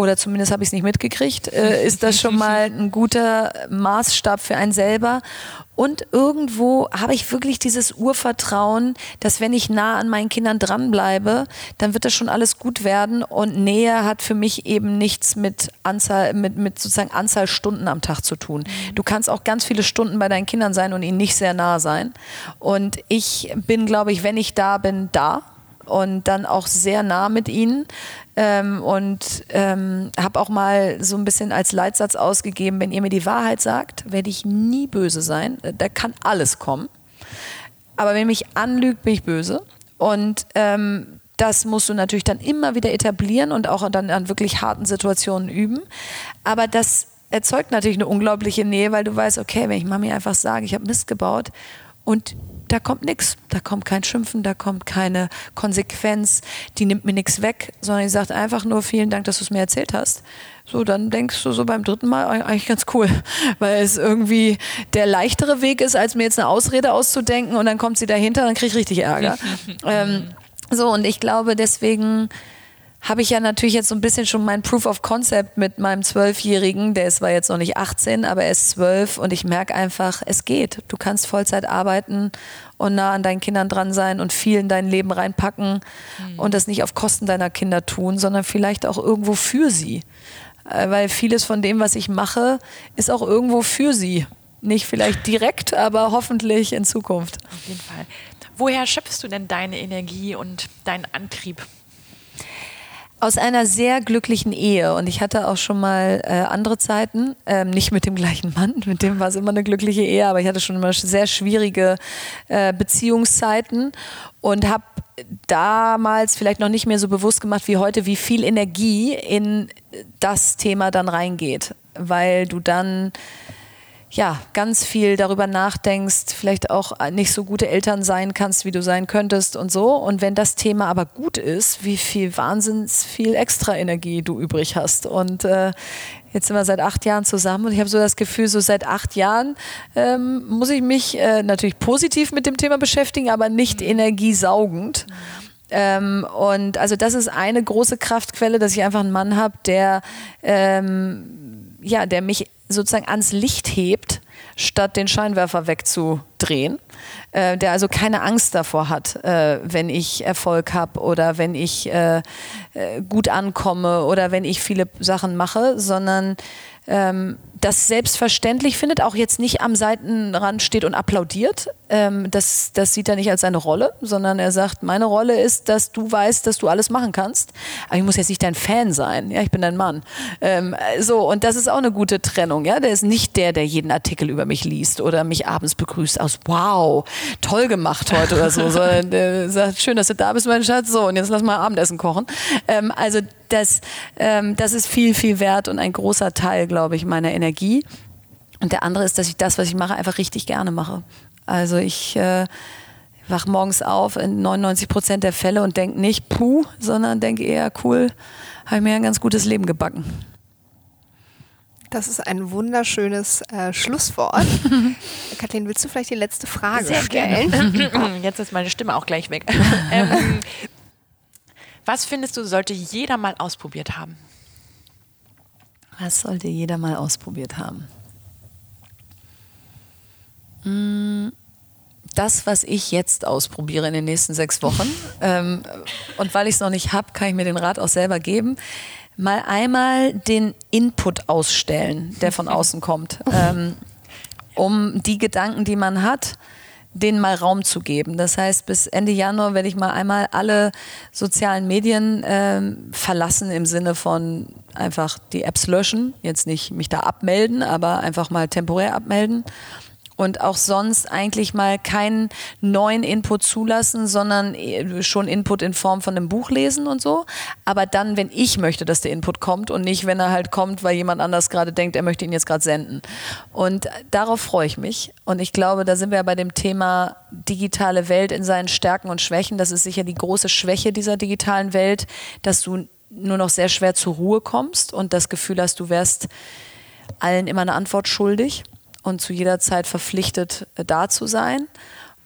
Oder zumindest habe ich es nicht mitgekriegt, äh, ist das schon mal ein guter Maßstab für einen selber. Und irgendwo habe ich wirklich dieses Urvertrauen, dass wenn ich nah an meinen Kindern dranbleibe, dann wird das schon alles gut werden. Und Nähe hat für mich eben nichts mit Anzahl, mit, mit sozusagen Anzahl Stunden am Tag zu tun. Du kannst auch ganz viele Stunden bei deinen Kindern sein und ihnen nicht sehr nah sein. Und ich bin, glaube ich, wenn ich da bin, da und dann auch sehr nah mit ihnen ähm, und ähm, habe auch mal so ein bisschen als Leitsatz ausgegeben, wenn ihr mir die Wahrheit sagt, werde ich nie böse sein. Da kann alles kommen. Aber wenn mich anlügt, bin ich böse. Und ähm, das musst du natürlich dann immer wieder etablieren und auch dann an wirklich harten Situationen üben. Aber das erzeugt natürlich eine unglaubliche Nähe, weil du weißt, okay, wenn ich Mami einfach sage, ich habe Mist gebaut und da kommt nichts. Da kommt kein Schimpfen, da kommt keine Konsequenz, die nimmt mir nichts weg, sondern die sagt einfach nur vielen Dank, dass du es mir erzählt hast. So, dann denkst du so beim dritten Mal eigentlich ganz cool, weil es irgendwie der leichtere Weg ist, als mir jetzt eine Ausrede auszudenken und dann kommt sie dahinter, dann kriege ich richtig Ärger. ähm, so, und ich glaube deswegen habe ich ja natürlich jetzt so ein bisschen schon mein Proof of Concept mit meinem Zwölfjährigen. Der ist zwar jetzt noch nicht 18, aber er ist zwölf und ich merke einfach, es geht. Du kannst Vollzeit arbeiten und nah an deinen Kindern dran sein und viel in dein Leben reinpacken mhm. und das nicht auf Kosten deiner Kinder tun, sondern vielleicht auch irgendwo für sie. Äh, weil vieles von dem, was ich mache, ist auch irgendwo für sie. Nicht vielleicht direkt, aber hoffentlich in Zukunft. Auf jeden Fall. Woher schöpfst du denn deine Energie und deinen Antrieb? Aus einer sehr glücklichen Ehe. Und ich hatte auch schon mal äh, andere Zeiten, ähm, nicht mit dem gleichen Mann, mit dem war es immer eine glückliche Ehe, aber ich hatte schon immer sehr schwierige äh, Beziehungszeiten und habe damals vielleicht noch nicht mehr so bewusst gemacht wie heute, wie viel Energie in das Thema dann reingeht, weil du dann ja, ganz viel darüber nachdenkst, vielleicht auch nicht so gute Eltern sein kannst, wie du sein könntest und so. Und wenn das Thema aber gut ist, wie viel wahnsinns viel extra Energie du übrig hast. Und äh, jetzt sind wir seit acht Jahren zusammen und ich habe so das Gefühl, so seit acht Jahren ähm, muss ich mich äh, natürlich positiv mit dem Thema beschäftigen, aber nicht mhm. energiesaugend. Ähm, und also das ist eine große Kraftquelle, dass ich einfach einen Mann habe, der ähm, ja, der mich sozusagen ans Licht hebt, statt den Scheinwerfer wegzudrehen. Äh, der also keine Angst davor hat, äh, wenn ich Erfolg habe oder wenn ich äh, äh, gut ankomme oder wenn ich viele Sachen mache, sondern ähm, das selbstverständlich findet, auch jetzt nicht am Seitenrand steht und applaudiert. Ähm, das, das sieht er nicht als seine Rolle, sondern er sagt, meine Rolle ist, dass du weißt, dass du alles machen kannst. Aber ich muss jetzt nicht dein Fan sein. Ja, ich bin dein Mann. Ähm, so, und das ist auch eine gute Trennung. Ja, der ist nicht der, der jeden Artikel über mich liest oder mich abends begrüßt aus, wow, toll gemacht heute oder so, sondern der sagt, schön, dass du da bist, mein Schatz. So, und jetzt lass mal Abendessen kochen. Ähm, also das, ähm, das ist viel, viel wert und ein großer Teil, glaube ich, meiner Energie. Und der andere ist, dass ich das, was ich mache, einfach richtig gerne mache. Also ich äh, wach morgens auf in 99 Prozent der Fälle und denke nicht, puh, sondern denke eher, cool, habe ich mir ein ganz gutes Leben gebacken. Das ist ein wunderschönes äh, Schlusswort. Kathleen, willst du vielleicht die letzte Frage Sehr stellen? Gerne. Jetzt ist meine Stimme auch gleich weg. ähm, was findest du, sollte jeder mal ausprobiert haben? Was sollte jeder mal ausprobiert haben? Hm, das, was ich jetzt ausprobiere in den nächsten sechs Wochen, ähm, und weil ich es noch nicht habe, kann ich mir den Rat auch selber geben, mal einmal den Input ausstellen, der von außen kommt, ähm, um die Gedanken, die man hat, denen mal Raum zu geben. Das heißt, bis Ende Januar werde ich mal einmal alle sozialen Medien äh, verlassen im Sinne von einfach die Apps löschen, jetzt nicht mich da abmelden, aber einfach mal temporär abmelden und auch sonst eigentlich mal keinen neuen Input zulassen, sondern äh, schon Input in Form von einem Buch lesen und so. Aber dann, wenn ich möchte, dass der Input kommt und nicht, wenn er halt kommt, weil jemand anders gerade denkt, er möchte ihn jetzt gerade senden. Und darauf freue ich mich. Und ich glaube, da sind wir bei dem Thema digitale Welt in seinen Stärken und Schwächen. Das ist sicher die große Schwäche dieser digitalen Welt, dass du nur noch sehr schwer zur Ruhe kommst und das Gefühl hast, du wärst allen immer eine Antwort schuldig und zu jeder Zeit verpflichtet, äh, da zu sein.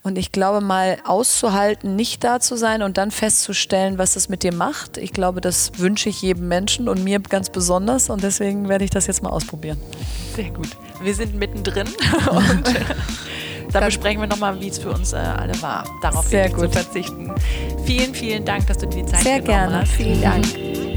Und ich glaube, mal auszuhalten, nicht da zu sein und dann festzustellen, was das mit dir macht, ich glaube, das wünsche ich jedem Menschen und mir ganz besonders. Und deswegen werde ich das jetzt mal ausprobieren. Sehr gut. Wir sind mittendrin und da besprechen wir nochmal, wie es für uns äh, alle war, darauf Sehr gut. zu verzichten. Vielen, vielen Dank, dass du dir die Zeit Sehr genommen gerne. hast. Vielen Dank.